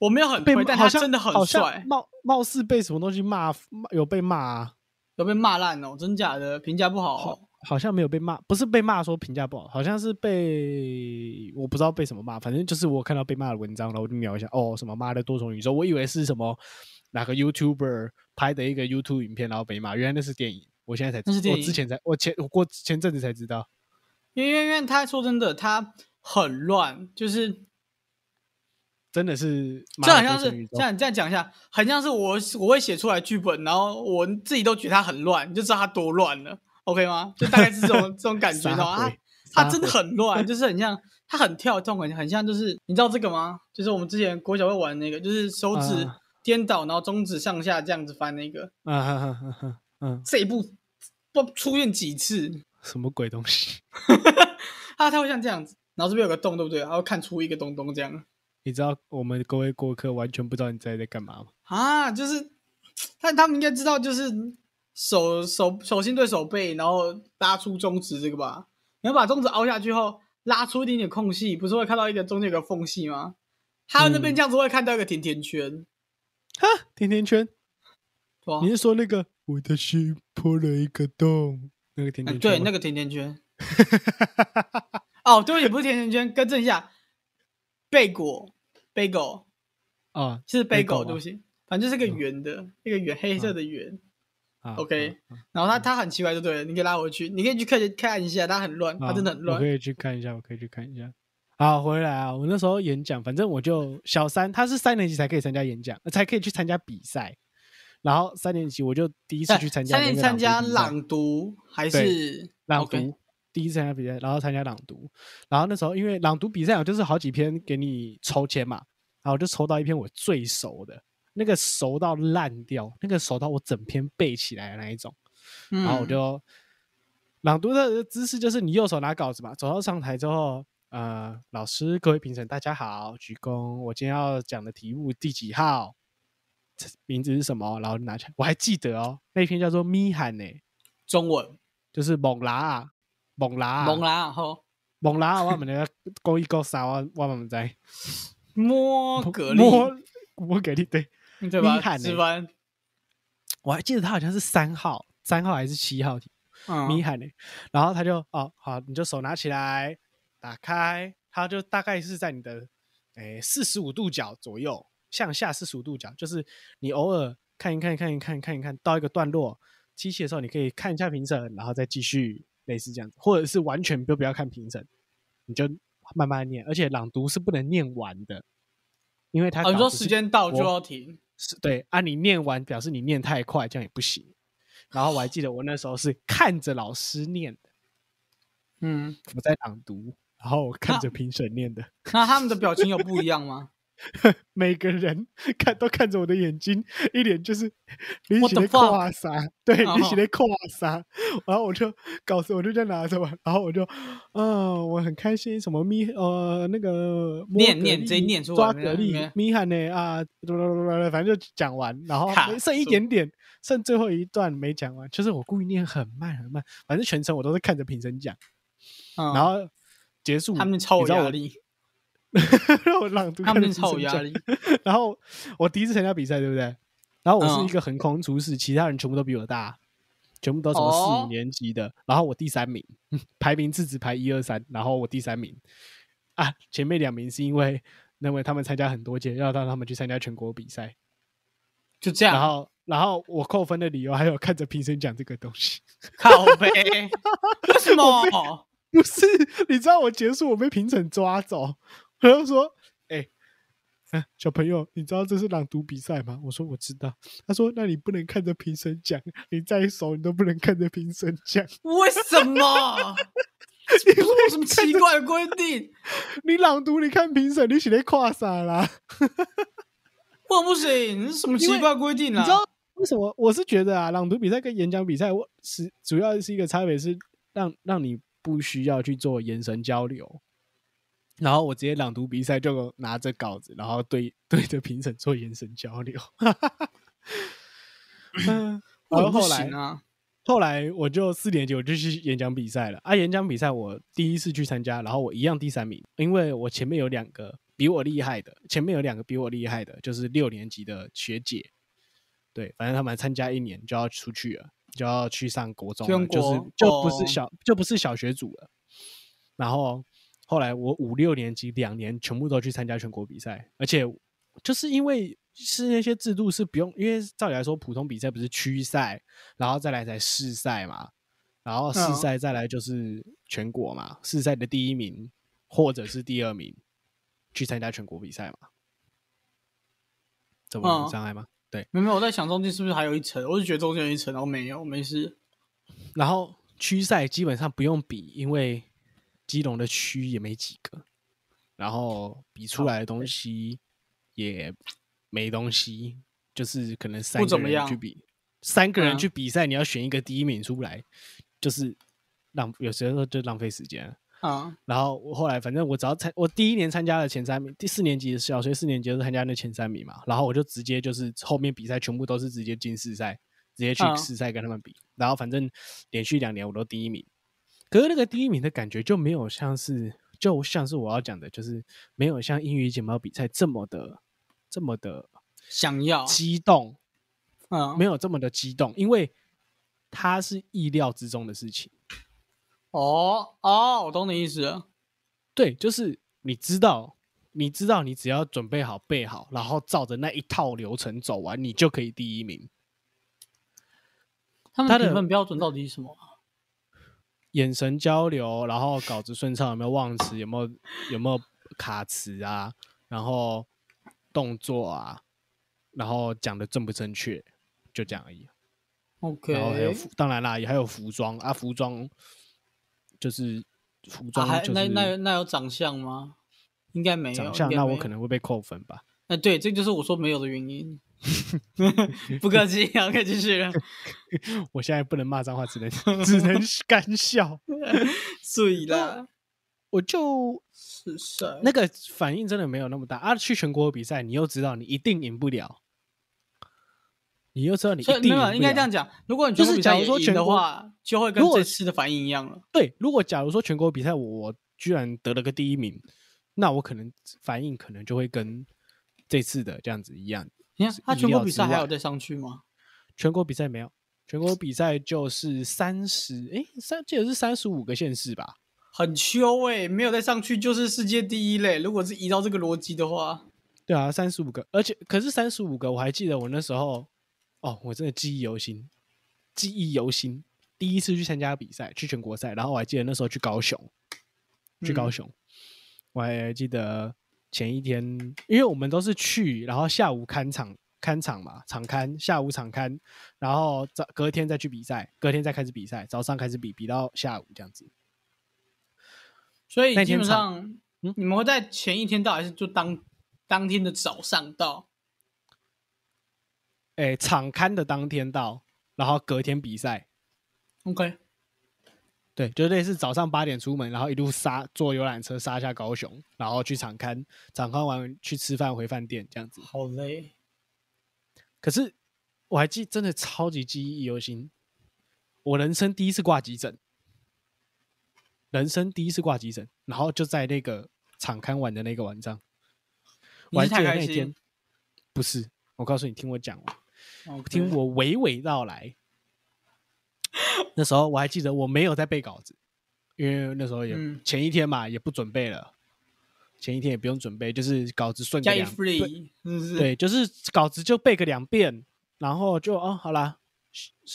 我没有很推，但他真的很帅。貌貌似被什么东西骂，有被骂啊？有被骂烂哦？真假的？评价不好？好像没有被骂，不是被骂说评价不好，好像是被我不知道被什么骂。反正就是我看到被骂的文章，然后我就瞄一下，哦，什么妈的多重宇宙？我以为是什么哪个 YouTuber 拍的一个 YouTube 影片，然后被骂，原来那是电影。我现在才，知道，我之前才，我前我过前阵子才知道。因为因为他说真的，他很乱，就是。真的是，就好像是像你这样讲一下，很像是我我会写出来剧本，然后我自己都觉得它很乱，你就知道它多乱了，OK 吗？就大概是这种 这种感觉，知道吗？它真的很乱，就是很像它很跳动，很很像就是你知道这个吗？就是我们之前国小会玩那个，就是手指颠倒，然后中指上下这样子翻那个，嗯嗯嗯嗯嗯，这一步不出现几次？什么鬼东西？它它会像这样子，然后这边有个洞，对不对？然后看出一个东东这样。你知道我们各位过客完全不知道你在在干嘛吗？啊，就是但他们应该知道，就是手手手心对手背，然后拉出中指这个吧。你要把中指凹下去后，拉出一点点空隙，不是会看到一个中间有个缝隙吗？他那边这样子会看到一个甜甜圈。哈，甜甜圈？你是说那个我的心破了一个洞那个甜甜圈？对，那个甜甜圈。哦，对，也不是甜甜圈，更正一下，贝果。Bagel 啊，是 bagel 对不起，反正就是个圆的，一个圆黑色的圆。OK，然后它它很奇怪，就对了，你可以拉回去，你可以去看看一下，它很乱，它真的很乱。我可以去看一下，我可以去看一下。好，回来啊，我那时候演讲，反正我就小三，他是三年级才可以参加演讲，才可以去参加比赛。然后三年级我就第一次去参加参加朗读还是朗读第一次参加比赛，然后参加朗读，然后那时候因为朗读比赛，我就是好几篇给你抽签嘛，然后我就抽到一篇我最熟的，那个熟到烂掉，那个熟到我整篇背起来的那一种，嗯。然后我就朗读的姿势就是你右手拿稿子嘛，走到上台之后，呃，老师、各位评审大家好，鞠躬，我今天要讲的题目第几号？名字是什么？然后拿起来，我还记得哦，那篇叫做咪喊呢，中文。就是猛拉啊，猛拉啊，蒙啦吼猛拉啊，我们那个勾一勾三，我我们在摸蛤蜊，摸摸蛤蜊，对，对吧？咪喊欸。值班，我还记得他好像是三号，三号还是七号。题。嗯，咪喊呢，然后他就哦好，你就手拿起来，打开，它就大概是在你的诶四十五度角左右，向下四十五度角，就是你偶尔看一看看一看看一看到一个段落，机器的时候，你可以看一下评审，然后再继续类似这样子，或者是完全都不要看评审，你就慢慢念，而且朗读是不能念完的，因为他哦，你说稿子是时间到就要停，是对啊，你念完表示你念太快，这样也不行。然后我还记得我那时候是看着老师念的，嗯，我在朗读，然后我看着评审念的，那他们的表情有不一样吗？每个人看都看着我的眼睛，一脸就是你写的跨啥，对哦你写的跨啥，然后我就稿子我就这样拿着嘛，然后我就，嗯，我很开心，什么咪呃那个念念直接念出来抓蛤蜊咪喊呢？啊，反正就讲完，然后剩一点点，剩最后一段没讲完，就是我故意念很慢很慢，反正全程我都是看着评审讲，嗯，然后结束，他们超压力，让我朗读，他们超有压力。然后我第一次参加比赛，对不对？然后我是嗯一个横空出世，其他人全部都比我大，全部都什么四年级的。然后我第三名，排名次只排一二三，然后我第三名啊，前面两名是因为认为他们参加很多届，要让他们去参加全国比赛。就这样，然后，然后我扣分的理由还有看着评审讲这个东西，靠背，为什么？不是？你知道我结束我被评审抓走，我就说，哎、啊，小朋友，你知道这是朗读比赛吗？我说我知道。他说，那你不能看着评审讲，你再熟你都不能看着评审讲，为什么？这不是有什么奇怪的规定？你朗读你看评审，你写的跨啥啦？我不行？这是什么奇怪规定啊？你知道为什么？我是觉得啊，朗读比赛跟演讲比赛，我是主要是一个差别是让让你不需要去做眼神交流。然后我直接朗读比赛就拿着稿子，然后对对着评审做眼神交流。嗯，为什么不然后后来行啊？后来我就四年级我就去演讲比赛了啊！演讲比赛我第一次去参加，然后我一样第三名，因为我前面有两个比我厉害的，前面有两个比我厉害的，就是六年级的学姐，对，反正他们参加一年就要出去了，就要去上国中了，就是就不是哦小、就不是小学组了。然后后来我五六年级两年全部都去参加全国比赛，而且就是因为是那些制度是不用，因为照理来说普通比赛不是区赛，然后再来才市赛嘛，然后市嗯赛再来就是全国嘛，市赛的第一名或者是第二名去参加全国比赛嘛，这么障碍吗？对，没有没有，我在想中间是不是还有一层？我就觉得中间有一层，然后没有，没事。然后区赛基本上不用比，因为基隆的区也没几个，然后比出来的东西也没东西，就是可能三个人去比，三个人嗯。去比赛，你要选一个第一名出来，就是浪有时候就浪费时间了。啊，然后我后来反正我只要参，我第一年参加了前三名，第四年级的小学四年级就是参加那前三名嘛，然后我就直接就是后面比赛全部都是直接进四赛，直接去嗯。四赛跟他们比，然后反正连续两年我都第一名，可是那个第一名的感觉就没有像是，就像是我要讲的，就是没有像英语简报比赛这么的这么的想要，激动，嗯，没有这么的激动，因为它是意料之中的事情。哦哦，我懂你意思了。对，就是你知道，你知道，你只要准备好、背好，然后照着那一套流程走完，你就可以第一名。他们的评分标准到底是什么啊？眼神交流，然后稿子顺畅，有没有忘词，有没有有没有卡词啊，然后动作啊，然后讲的正不正确，就这样而已。OK，然后还有服，当然啦，也还有服装啊，服装就是服啊，装就是还那那那有长相吗？应该没有。长相，那我可能会被扣分吧。哎，对，这就是我说没有的原因。不客气，好，可以继续了。我现在不能骂脏话，只能只能干笑。所以啦，我就是帅。那个反应真的没有那么大啊！去全国比赛，你又知道你一定赢不了，你又知道你没有，应该这样讲。如果你就是假如说全的话，就会跟这次的反应一样了。对，如果假如说全国比赛我我居然得了个第一名，那我可能反应可能就会跟这次的这样子一样。你看他全国比赛还有再上去吗？全国比赛没有，全国比赛就是三十，诶，三记得是三十五个县市吧？很秋哎、没有再上去就是世界第一嘞。如果是依照这个逻辑的话，对啊，三十五个，而且可是三十五个，我还记得我那时候，哦，我真的记忆犹新，记忆犹新。第一次去参加比赛，去全国赛，然后我还记得那时候去高雄，去高嗯雄，我还记得前一天，因为我们都是去，然后下午看场看场嘛，场刊，下午场刊，然后早隔天再去比赛，隔天再开始比赛，早上开始比，比到下午这样子。所以基本上嗯你们会在前一天到，还是就当当天的早上到？哎，场刊的当天到，然后隔天比赛，OK，对，就类似早上八点出门，然后一路杀坐游览车杀下高雄，然后去场刊，场刊完去吃饭回饭店这样子。好累。可是我还记，真的超级记忆犹新，我人生第一次挂急诊，人生第一次挂急诊，然后就在那个场刊完的那个晚上，我还记你是太开得那天，不是，我告诉你，听我讲完。OK 听我娓娓道来。那时候我还记得我没有在背稿子，因为那时候也、嗯前一天嘛，也不准备了，前一天也不用准备，就是稿子顺个加一两对 free，是是？对，就是稿子就背个两遍，然后就哦好啦，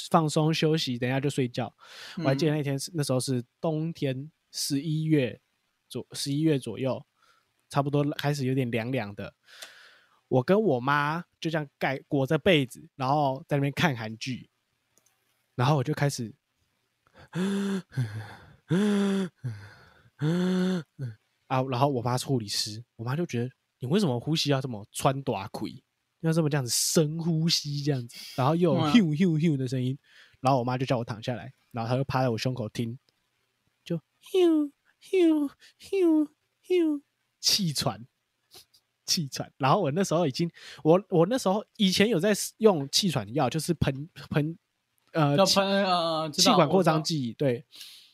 放松休息，等一下就睡觉。我还记得嗯那天是那时候是冬天，十一月左十一月左右，差不多开始有点凉凉的。我跟我妈就这样盖裹着被子，然后在那边看韩剧，然后我就开始，啊，然后我妈是护理师，我妈就觉得你为什么呼吸要这么穿短腿，要这么这样子深呼吸这样子，然后又有嗯 h u h u 的声音，然后我妈就叫我躺下来，然后她就趴在我胸口听，就 hu hu hu hu 气喘。气喘，然后我那时候已经，我我那时候以前有在用气喘药，就是喷喷，呃，气要喷呃，气管扩张剂，对，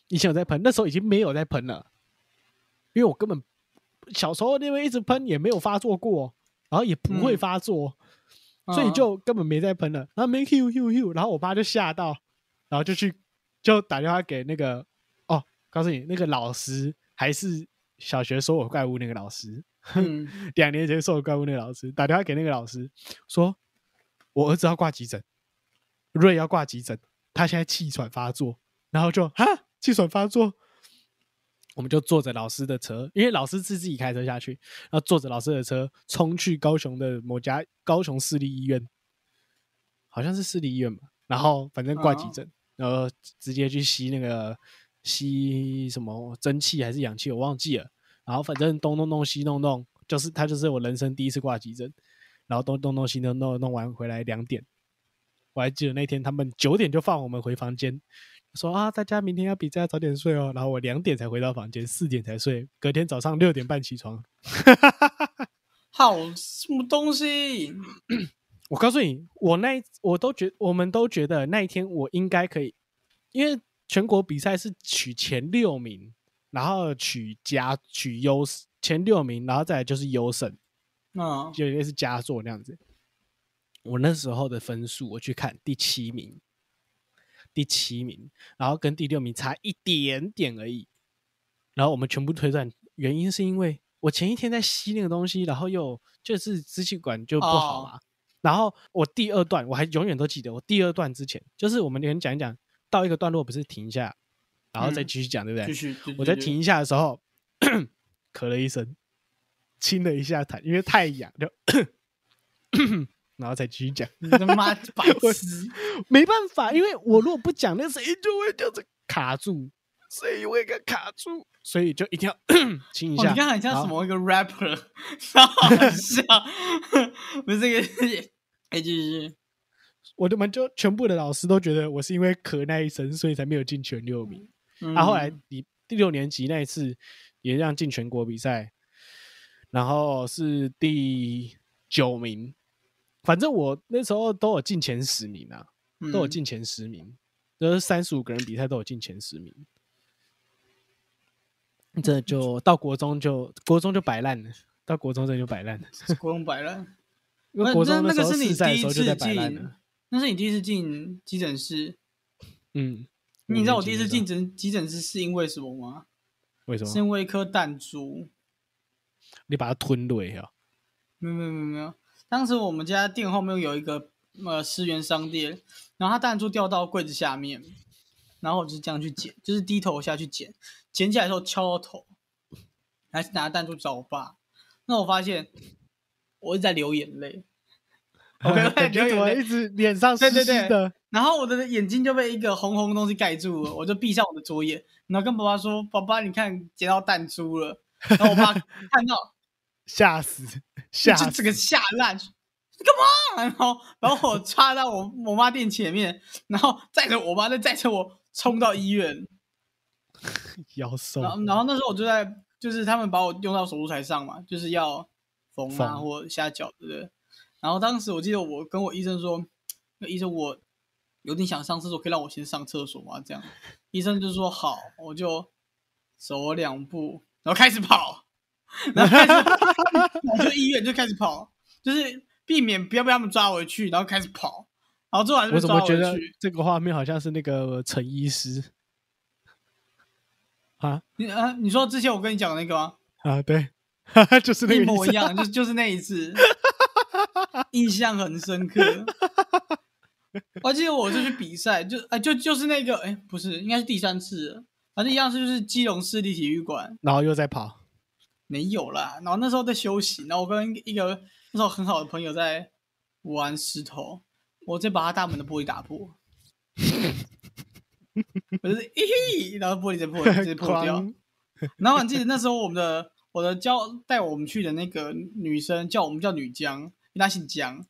以前有在喷，那时候已经没有在喷了，因为我根本小时候因为一直喷也没有发作过，然后也不会嗯。发作，所以嗯就根本没在喷了。然后没 Q Q Q，然后我爸就吓到，然后就去就打电话给那个哦，告诉你那个老师还是小学说我怪物那个老师，嗯。两年前说我怪物那个老师打电话给那个老师说，我儿子要挂急诊，瑞要挂急诊，他现在气喘发作，然后就哈气喘发作，我们就坐着老师的车，因为老师是自己开车下去，然后坐着老师的车冲去高雄的某家高雄市立医院，好像是市立医院吧，然后反正挂急哦诊，然后直接去吸那个吸什么蒸汽还是氧气，我忘记了。然后反正东弄弄西弄弄，就是他就是我人生第一次挂急诊，然后东东东西弄弄弄完回来两点，我还记得那天他们九点就放我们回房间，说啊大家明天要比赛要早点睡哦，然后我两点才回到房间，四点才睡，隔天早上六点半起床。好什么东西？我告诉你，我那我都觉我们都觉得那一天我应该可以，因为全国比赛是取前六名，然后取加取优前六名，然后再来就是优胜。嗯，就类似佳作那样子。我那时候的分数，我去看第七名，第七名，然后跟第六名差一点点而已。然后我们全部推断，原因是因为我前一天在吸那个东西，然后又就是支气管就不好嘛。然后我第二段我还永远都记得，我第二段之前就是我们连讲一讲到一个段落，不是停一下，然后再嗯继续讲，对不对？继续。我在停一下的时候，咳了一声，清了一下痰，因为太痒，就 然后才继续讲。你他妈白痴！没办法，因为我如果不讲，那声音就会这样子卡住，声音会给卡住，所以就一定要 亲一哦，下。你看很像什么一个 rapper，超好笑。不是这个，哎，继续。我们就全部的老师都觉得我是因为咳那一声，所以才没有进全六名。嗯啊，后来你第六年级那一次也让进全国比赛，然后是第九名。反正我那时候都有进前十名啊，都有嗯进前十名，就是三十五个人比赛都有进前十名。这就到国中就国中就摆烂了，到国中这就摆烂了，嗯 国中摆烂。因为那那国中那个是你第一次进。，那是你第一次进急诊室。嗯，你知道我第一次进诊急诊室是因为什么吗？为什么？是因为一颗弹珠。你把它吞了呀？没有没有没有没有，当时我们家店后面有一个呃十元商店，然后它弹珠掉到柜子下面，然后我就这样去捡，就是低头下去捡，捡起来的时候敲到头，还是拿弹珠找我爸，那我发现我一直在流眼泪，OK，感觉流眼泪一直脸上湿对对对？然后我的眼睛就被一个红红的东西盖住了，我就闭上我的左眼，然后跟爸爸说：“爸爸，你看捡到弹珠了。”然后我爸看到。吓死，吓死！就这个吓烂，你干嘛？然后把我插到我我妈店前面，然后载着我妈，再载着我冲到医院。腰瘦然，后然后那时候我就在，就是他们把我用到手术台上嘛，就是要缝啊或下脚，对不对？然后当时我记得我跟我医生说，那医生我有点想上厕所，可以让我先上厕所吗？这样，医生就说好，我就走两步，然后开始跑，然后开始 我就医院就开始跑，就是避免不要被他们抓回去，然后开始跑，然后最后还是被我怎抓回么觉得去。这个画面好像是那个陈医师啊你啊，你说之前我跟你讲的那个吗？啊，对，就是那个一模一样，就就是那一次，印象很深刻。我记得我就去比赛，就啊就就是那个，哎，不是，应该是第三次了，反正一样是就是基隆市立体育馆然后又在跑，没有啦。然后那时候在休息，然后我跟一个那时候很好的朋友在玩石头，我直接把他大门的玻璃打破，我就是咦嘿，然后玻璃直接破，直接破掉。然后我记得那时候我们的我的教带我们去的那个女生叫我们叫女江，因为她姓江，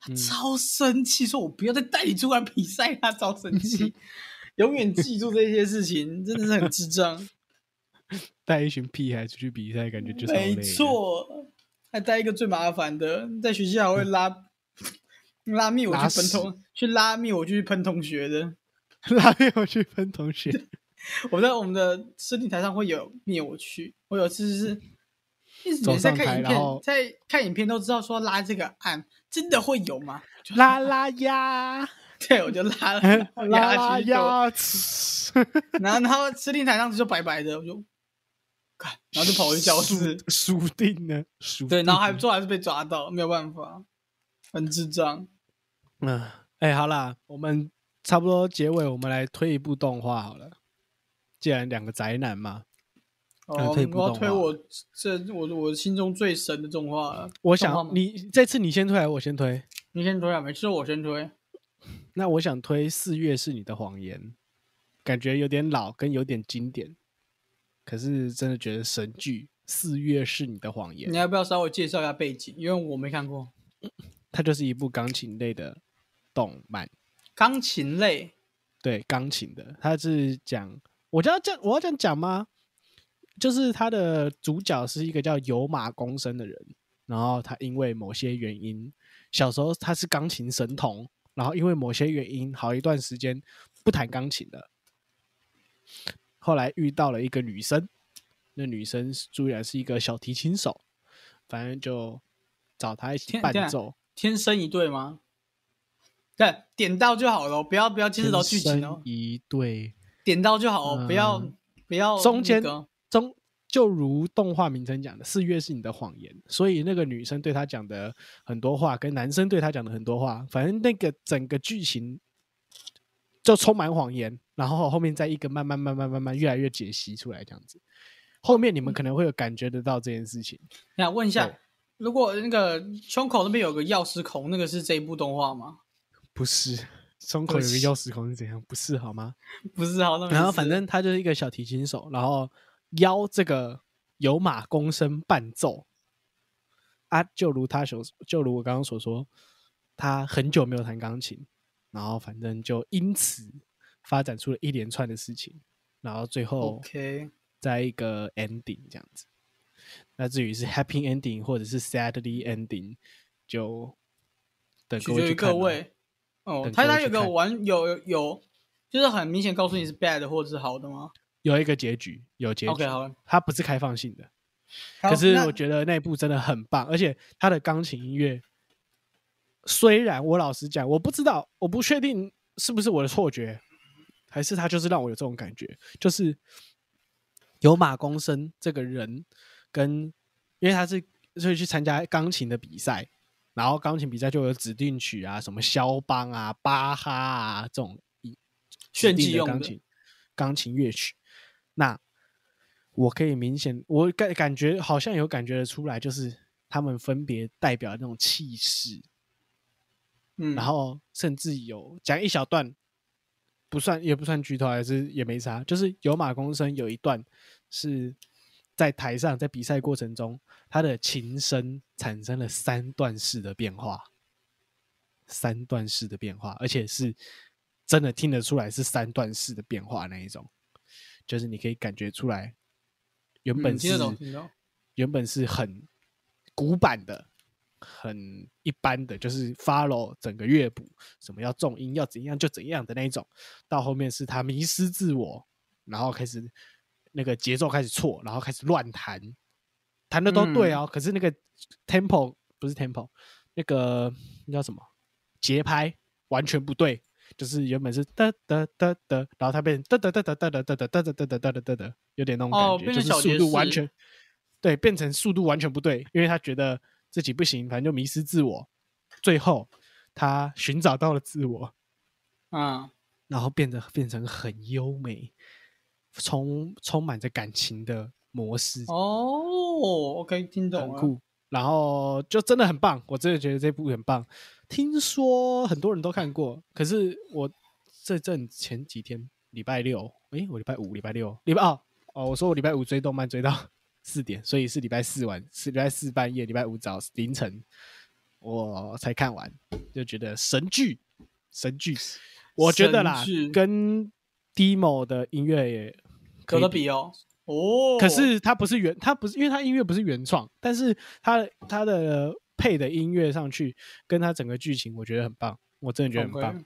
她嗯超生气，说我不要再带你出来比赛，她超生气，永远记住这些事情，真的是很智障。带一群屁孩出去比赛，感觉就是没，错，还带一个最麻烦的，在学校还会拉 拉密我去喷同去拉密我去喷同学的。拉面我去喷同学，我在我们的设定台上会有灭我去，我有一次是，一直走每次在看影片在看影片都知道说拉这个按真的会有吗？就拉拉呀，对，我就拉了拉拉呀，然后然后设定台上就白白的，我就看，然后就跑回教室，输定了，输对，然后还最后还是被抓到，没有办法，很智障。嗯，哎，好啦，我们差不多结尾，我们来推一部动画好了。既然两个宅男嘛，哦，推一部我要推我这我我心中最神的动画了。我想你这次你先推还是我先推？你先推啊，每次都我先推。那我想推《四月是你的谎言》，感觉有点老，跟有点经典，可是真的觉得神剧《四月是你的谎言你》，要不要稍微介绍一下背景？因为我没看过。它就是一部钢琴类的动漫，钢琴类，对钢琴的，它是讲，我就要这样，我要这样讲吗？就是它的主角是一个叫有马公生的人，然后他因为某些原因，小时候他是钢琴神童，然后因为某些原因，好一段时间不弹钢琴了。后来遇到了一个女生，那女生是居然是一个小提琴手，反正就找他一起伴奏。天生一对吗？对，点到就好了哦，不要不要牵扯到剧情哦，一对，点到就好哦，不要嗯不要中间中就如动画名称讲的，四月是你的谎言，所以那个女生对他讲的很多话，跟男生对他讲的很多话，反正那个整个剧情就充满谎言，然后后面再一个慢慢慢慢慢慢越来越解析出来这样子。后面你们可能会有感觉得到这件事情。想问一下，如果那个胸口那边有个钥匙孔，那个是这一部动画吗？不是，胸口有个钥匙孔是怎样？不是好吗？不是，好，那没然后反正他就是一个小提琴手，然后邀这个有马弓声伴奏啊，就如他所，就如我刚刚所说，他很久没有弹钢琴，然后反正就因此发展出了一连串的事情，然后最后 OK，在一个 ending 这样子。那至于是 happy ending 或者是 sadly ending，就等各位去看。各位。哦等，他他有个各位去看完有有，就是很明显告诉你是 bad 或者是好的吗有一个结局，有结局。？OK，好了。它不是开放性的。可是我觉得那部真的很棒，而且他的钢琴音乐，虽然我老实讲，我不知道，我不确定是不是我的错觉，还是他就是让我有这种感觉，就是有马公生这个人跟，因为他是所以去参加钢琴的比赛，然后钢琴比赛就有指定曲啊，什么肖邦啊、巴哈啊这种一炫技用的钢琴钢琴乐曲，那我可以明显，我感感觉好像有感觉得出来，就是他们分别代表那种气势，嗯，然后甚至有讲一小段，不算也不算剧透，还是也没啥，就是有马公生有一段是在台上在比赛过程中，他的琴声产生了三段式的变化，三段式的变化，而且是真的听得出来是三段式的变化那一种，就是你可以感觉出来，原本是。原本是很古板的、很一般的，就是 follow 整个乐谱，什么要重音要怎样就怎样的那一种，到后面是他迷失自我，然后开始那个节奏开始错，然后开始乱弹，弹的都对哦，可是那个 tempo 不是 tempo，那个那叫什么？节拍完全不对。就是原本是哒哒哒哒，然后它变成哒哒哒哒哒哒哒哒哒哒哒哒哒哒哒，有点那种哦感觉，就是速度完全对，变成速度完全不对，因为他觉得自己不行，反正就迷失自我。最后他寻找到了自我，嗯，然后变得变成很优美、充充满着感情的模式，哦，OK，听懂了。很酷。然后就真的很棒，我真的觉得这部很棒。听说很多人都看过，可是我这阵前几天礼拜六，诶，我礼拜五、礼拜六、礼拜二哦，我说我礼拜五追动漫追到四点，所以是礼拜四晚，是礼拜四半夜，礼拜五早凌晨我才看完，就觉得神剧，神剧，我觉得啦，跟 Demo 的音乐也可以比哦。哦，可是它不是原，它不是因为它音乐不是原创，但是它它的配的音乐上去，跟它整个剧情，我觉得很棒，我真的觉得很棒。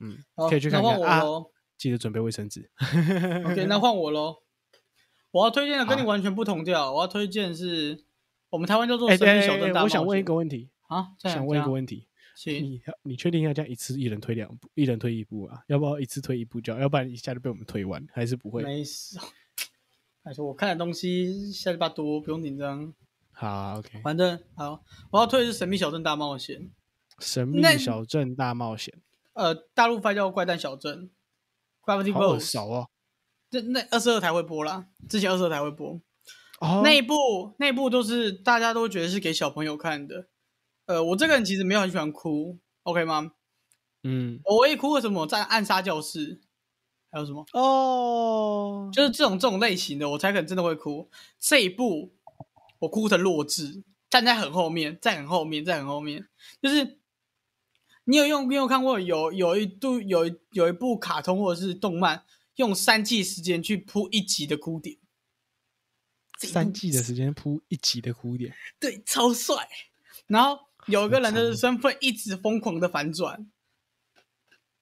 嗯，可以去看那换看啊，我喽。记得准备卫生纸。OK，那换我喽。我要推荐的跟你完全不同调，我要推荐是我们台湾叫做哎、《神秘小镇大冒险》。我想问一个问题，啊，想问一个题，问题，请你你确定要这样一次一人推两部，一人推一部啊？要不要一次推一部就好？要不然一下就被我们推完，还是不会？没事。还是我看的东西下礼拜多，不用紧张。好啊，OK。反正好，我要推的是《神秘小镇大冒险》。神秘小镇大冒险，呃，大陆翻叫《怪诞小镇》（Gravity 好耳 Falls）。熟哦。这那二十二台会播啦，之前二十二台会播。哦，那一部那一部都是大家都觉得是给小朋友看的。呃，我这个人其实没有很喜欢哭，OK 吗？嗯我唯一哭为什么，在暗杀教室，还有什么，哦，就是这种这种类型的，我才可能真的会哭。这一部我哭成弱智，站在很后面，在很后面，在很后面。就是你有用，你有看过有有一度有一有一部卡通或者是动漫，用三季时间去铺一集的哭点，三季的时间铺一集的哭点，对，超帅。然后有一个人的身份一直疯狂的反转，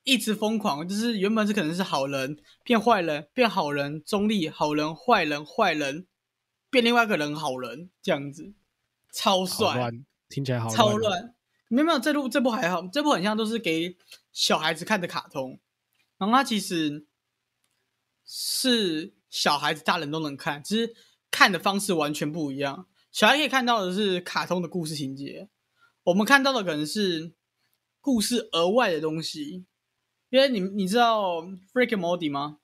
一直疯狂，就是原本是可能是好人变坏人，变好人，中立好人，坏人坏人，变另外一个人好人，这样子，超好帅，听起来好哦。超乱。没有没有，这部这部还好，这部很像都是给小孩子看的卡通，然后它其实是小孩子、大人都能看，只是看的方式完全不一样。小孩可以看到的是卡通的故事情节，我们看到的可能是故事额外的东西。因为你你知道 Freak and Morty 吗？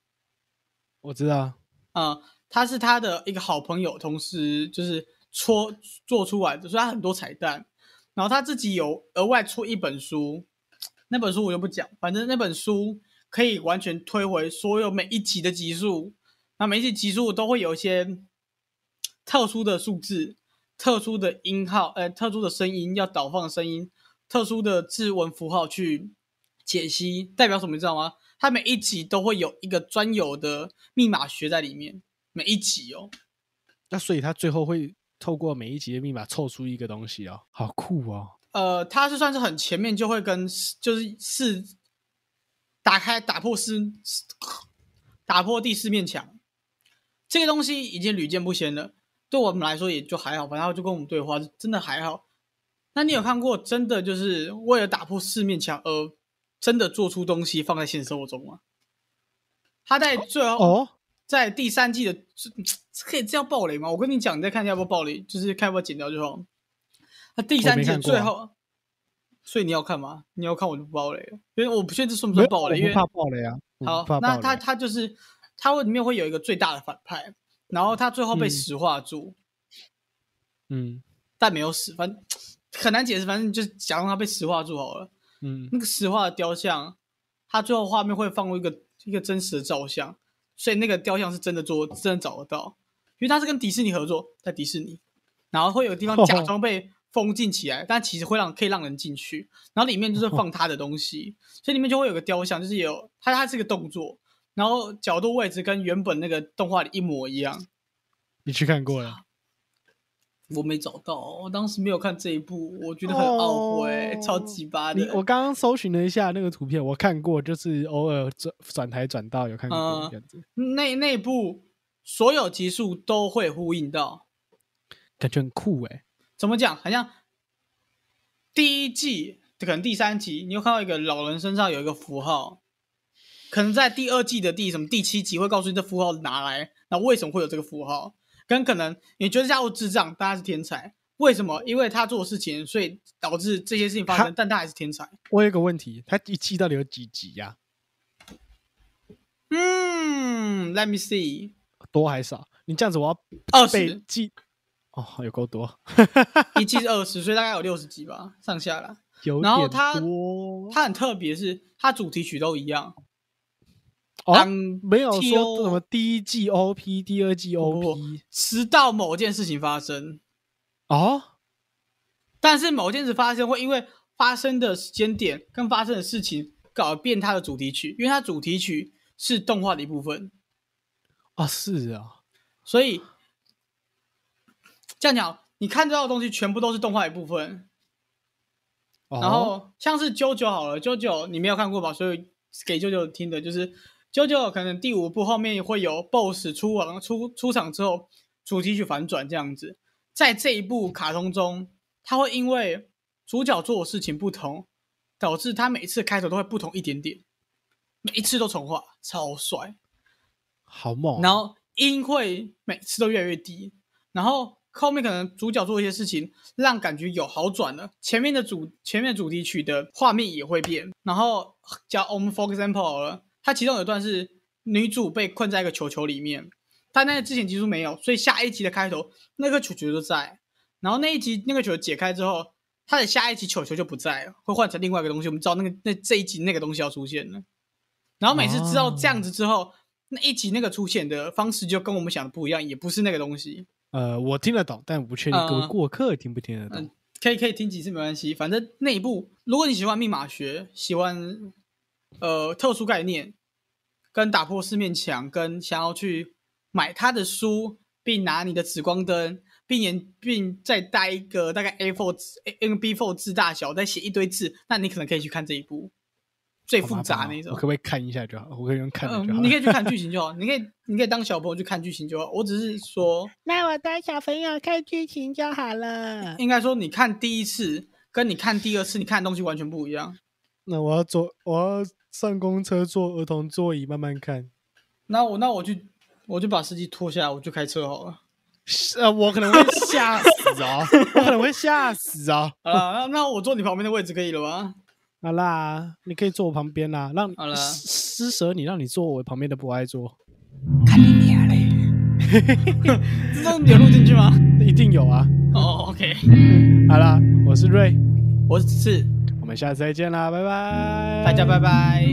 我知道，啊、他是他的一个好朋友，同时就是戳做出来的，所以他很多彩蛋。然后他自己有额外出一本书，那本书我就不讲，反正那本书可以完全推回所有每一集的集数，那每一集集数都会有一些特殊的数字、特殊的音号、呃，特殊的声音要导放的声音、特殊的字文符号去解析，代表什么？你知道吗？它每一集都会有一个专有的密码学在里面，每一集哦。那所以它最后会透过每一集的密码凑出一个东西哦，好酷哦！呃，它是算是很前面就会跟就是四打开打破四打破第四面墙，这个东西已经屡见不鲜了。对我们来说也就还好，反正就跟我们对话，真的还好。那你有看过真的就是为了打破四面墙而真的做出东西放在现实生活中吗？他在最后哦，在第三季的是可以这样暴雷吗？我跟你讲，你再看一下要不要暴雷，就是看要不要剪掉就好。他第三季最后，所以你要看吗？你要看我就不爆雷了，因为我不确定算不算爆雷，因为怕爆雷啊。好，那他他就是他里面会有一个最大的反派，然后他最后被石化住，嗯，但没有死，反正很难解释，反正就假装他被石化住好了。嗯，那个石化的雕像，他最后画面会放入一个一个真实的照相，所以那个雕像是真的做，真的找得到，因为他是跟迪士尼合作，在迪士尼，然后会有地方假装被封禁起来，但其实会让可以让人进去，然后里面就是 放他的东西，所以里面就会有个雕像，就是有他他是个动作，然后角度位置跟原本那个动画里一模一样。你去看过了？我没找到，我当时没有看这一部，我觉得很懊悔，超级巴的。我刚刚搜寻了一下那个图片，我看过，就是偶尔转转台转到有看过这样子。那那部所有集数都会呼应到，感觉很酷哎。怎么讲？好像第一季可能第三集，你又看到一个老人身上有一个符号，可能在第二季的第什么第七集会告诉你这符号拿来，那为什么会有这个符号？跟可能你觉得家伙智障，但他是天才，为什么？因为他做事情，所以导致这些事情发生，但他还是天才。我有个问题，他一季到底有几集呀？嗯，Let me see，多还少？你这样子我要二十季哦，有够多，一季是二十，所以大概有六十集吧，上下了。有然后它，它很特别，是它主题曲都一样。哦，没有说什么第一季 OP，第二季 OP，直到某件事情发生哦。但是某件事发生会因为发生的时间点跟发生的事情改变它的主题曲，因为它主题曲是动画的一部分啊，是啊，所以这样讲，你看到的东西全部都是动画一部分。然后像是啾啾好了，啾啾你没有看过吧？所以给啾啾听的就是。啾啾可能第五部后面会有 BOSS 出王出出场之后，主题曲反转这样子。在这一部卡通中，他会因为主角做的事情不同，导致他每次开头都会不同一点点，每一次都重画，超帅，好猛。然后音会每次都越来越低，然后后面可能主角做一些事情，让感觉有好转了。前面的主前面主题曲的画面也会变，然后叫我们 For example 了。它其中有一段是女主被困在一个球球里面，但那个之前几乎没有，所以下一集的开头那个球球就在，然后那一集那个球解开之后，它的下一集球球就不在了，会换成另外一个东西。我们知道那个那这一集那个东西要出现了，然后每次知道这样子之后，那一集那个出现的方式就跟我们想的不一样，也不是那个东西。呃，我听得懂，但我不确定各位过客听不听得懂。可以可以听几次没关系，反正那一部如果你喜欢密码学，喜欢。呃，特殊概念跟打破四面墙，跟想要去买他的书，并拿你的紫光灯，并研并再带一个大概 A4 字 N B4 字大小，再写一堆字，那你可能可以去看这一部最复杂那种。我可不可以看一下就好？我可以用看就好。你可以去看剧情就好。你可以你可以当小朋友去看剧情就好。我只是说，那我当小朋友看剧情就好了。应该说，你看第一次跟你看第二次，你看的东西完全不一样。那我要坐，我要。上公车坐儿童座椅慢慢看，那我那我就我就把司机拖下来，我就开车好了。呃，我可能会吓死啊，我可能会吓死啊。好了，那那我坐你旁边的位置可以了吗？好啦，你可以坐我旁边啦，让好了施舍你，让你坐我旁边的不爱坐。看你脸嘞。这段有录进去吗？一定有啊。哦，OK，好啦，我是瑞，我是，我们下次再见啦，拜拜，大家拜拜。